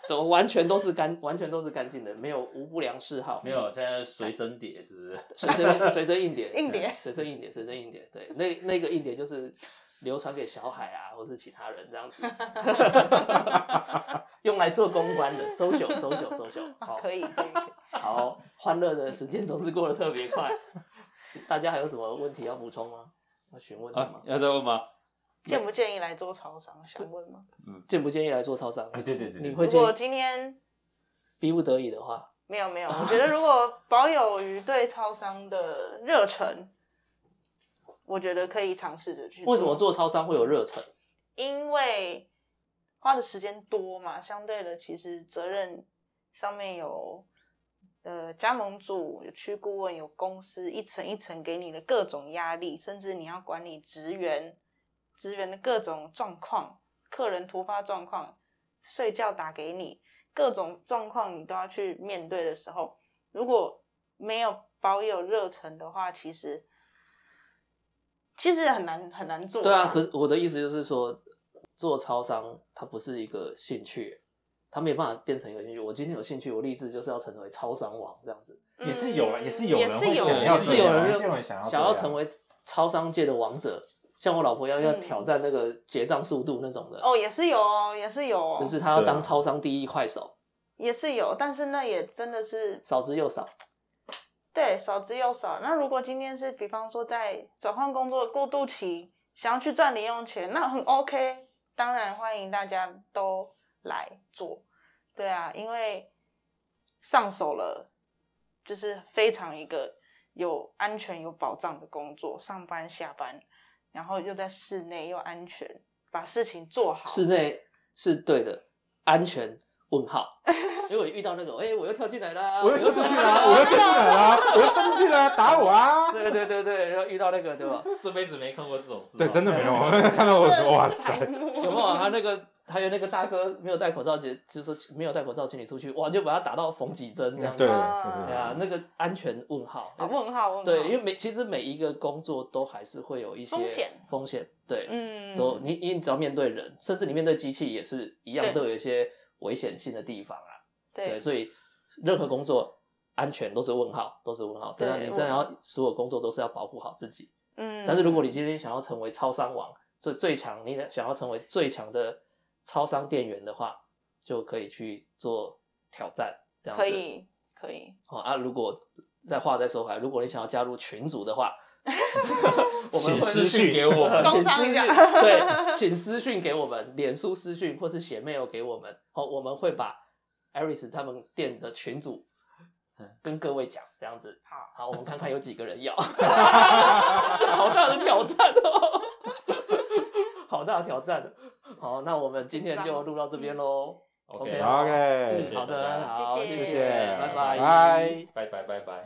都完全都是干，完全都是干净的，没有无不良嗜好。没有，现在随身碟是不是？随身随身硬碟，硬碟随身硬碟，随身硬碟，对，那那个硬碟就是流传给小海啊，或是其他人这样子，用来做公关的，搜秀搜秀搜秀，好，可以可以可以。好，欢乐的时间总是过得特别快。大家还有什么问题要补充吗？要询问的啊吗，？要再问吗？建不建议来做超商？想问吗？嗯建不建议来做超商？哎，对对对，你会建如果？今天逼不得已的话，没有没有，我觉得如果保有于对超商的热忱，我觉得可以尝试着去。为什么？做超商会有热忱？因为花的时间多嘛，相对的，其实责任上面有呃加盟主、有区顾问、有公司一层一层给你的各种压力，甚至你要管理职员、职员的各种状况，客人突发状况，睡觉打给你，各种状况你都要去面对的时候，如果没有保有热忱的话，其实其实很难很难做。对啊，可是我的意思就是说，做超商它不是一个兴趣，它没办法变成一个兴趣。我今天有兴趣，我立志就是要成为超商王这样子。也是有啊，也是有也人是有人会想要也是有人想要想要成为超商界的王者，像我老婆一样要嗯挑战那个结账速度那种的，哦，也是有哦，也是有哦，就是他要当超商第一快手，也是有，但是那也真的是少之又少。对少之又少。那如果今天是比方说在转换工作的过渡期，想要去赚零用钱，那很 OK，当然欢迎大家都来做。对啊，因为上手了，就是非常一个有安全、有保障的工作，上班下班，然后又在室内又安全，把事情做好。室内是对的，安全？问号。因为我遇到那种，哎、我又跳进来了，我又跳进去了，我又跳进来了，我又跳进 去了，打我啊！对对对对，然后遇到那个对吧？这辈子没看过这种事。对，真的没有，看到我说哇塞，有没有啊？他那个还有那个大哥没有戴口罩，就就说没有戴口罩，请你出去，哇，就把他打到缝几针这样子。对对啊那个安全问号。啊问号问号，对，因为每其实每一个工作都还是会有一些风险风险，对，嗯，都你你只要面对人，甚至你面对机器也是一样，都有一些危险性的地方啊。对，对所以任何工作安全都是问号，都是问号。真的，对你真的要所有工作都是要保护好自己。嗯，但是如果你今天想要成为超商王，最最强，你想要成为最强的超商店员的话，就可以去做挑战，这样子。可以可以，哦啊，如果再话再说回来，如果你想要加入群组的话，我们会请私讯给我们 请私讯工商一下对，请私讯给我们，脸书私讯或是写 mail 给我们，好，我们会把 Aris 他们店的群组跟各位讲，这样子。好，好，我们看看有几个人要，好大的挑战哦，好大的挑战。好，那我们今天就录到这边喽。OK，OK 好嗯谢谢好的，好，谢谢谢谢谢，拜拜，拜。拜拜拜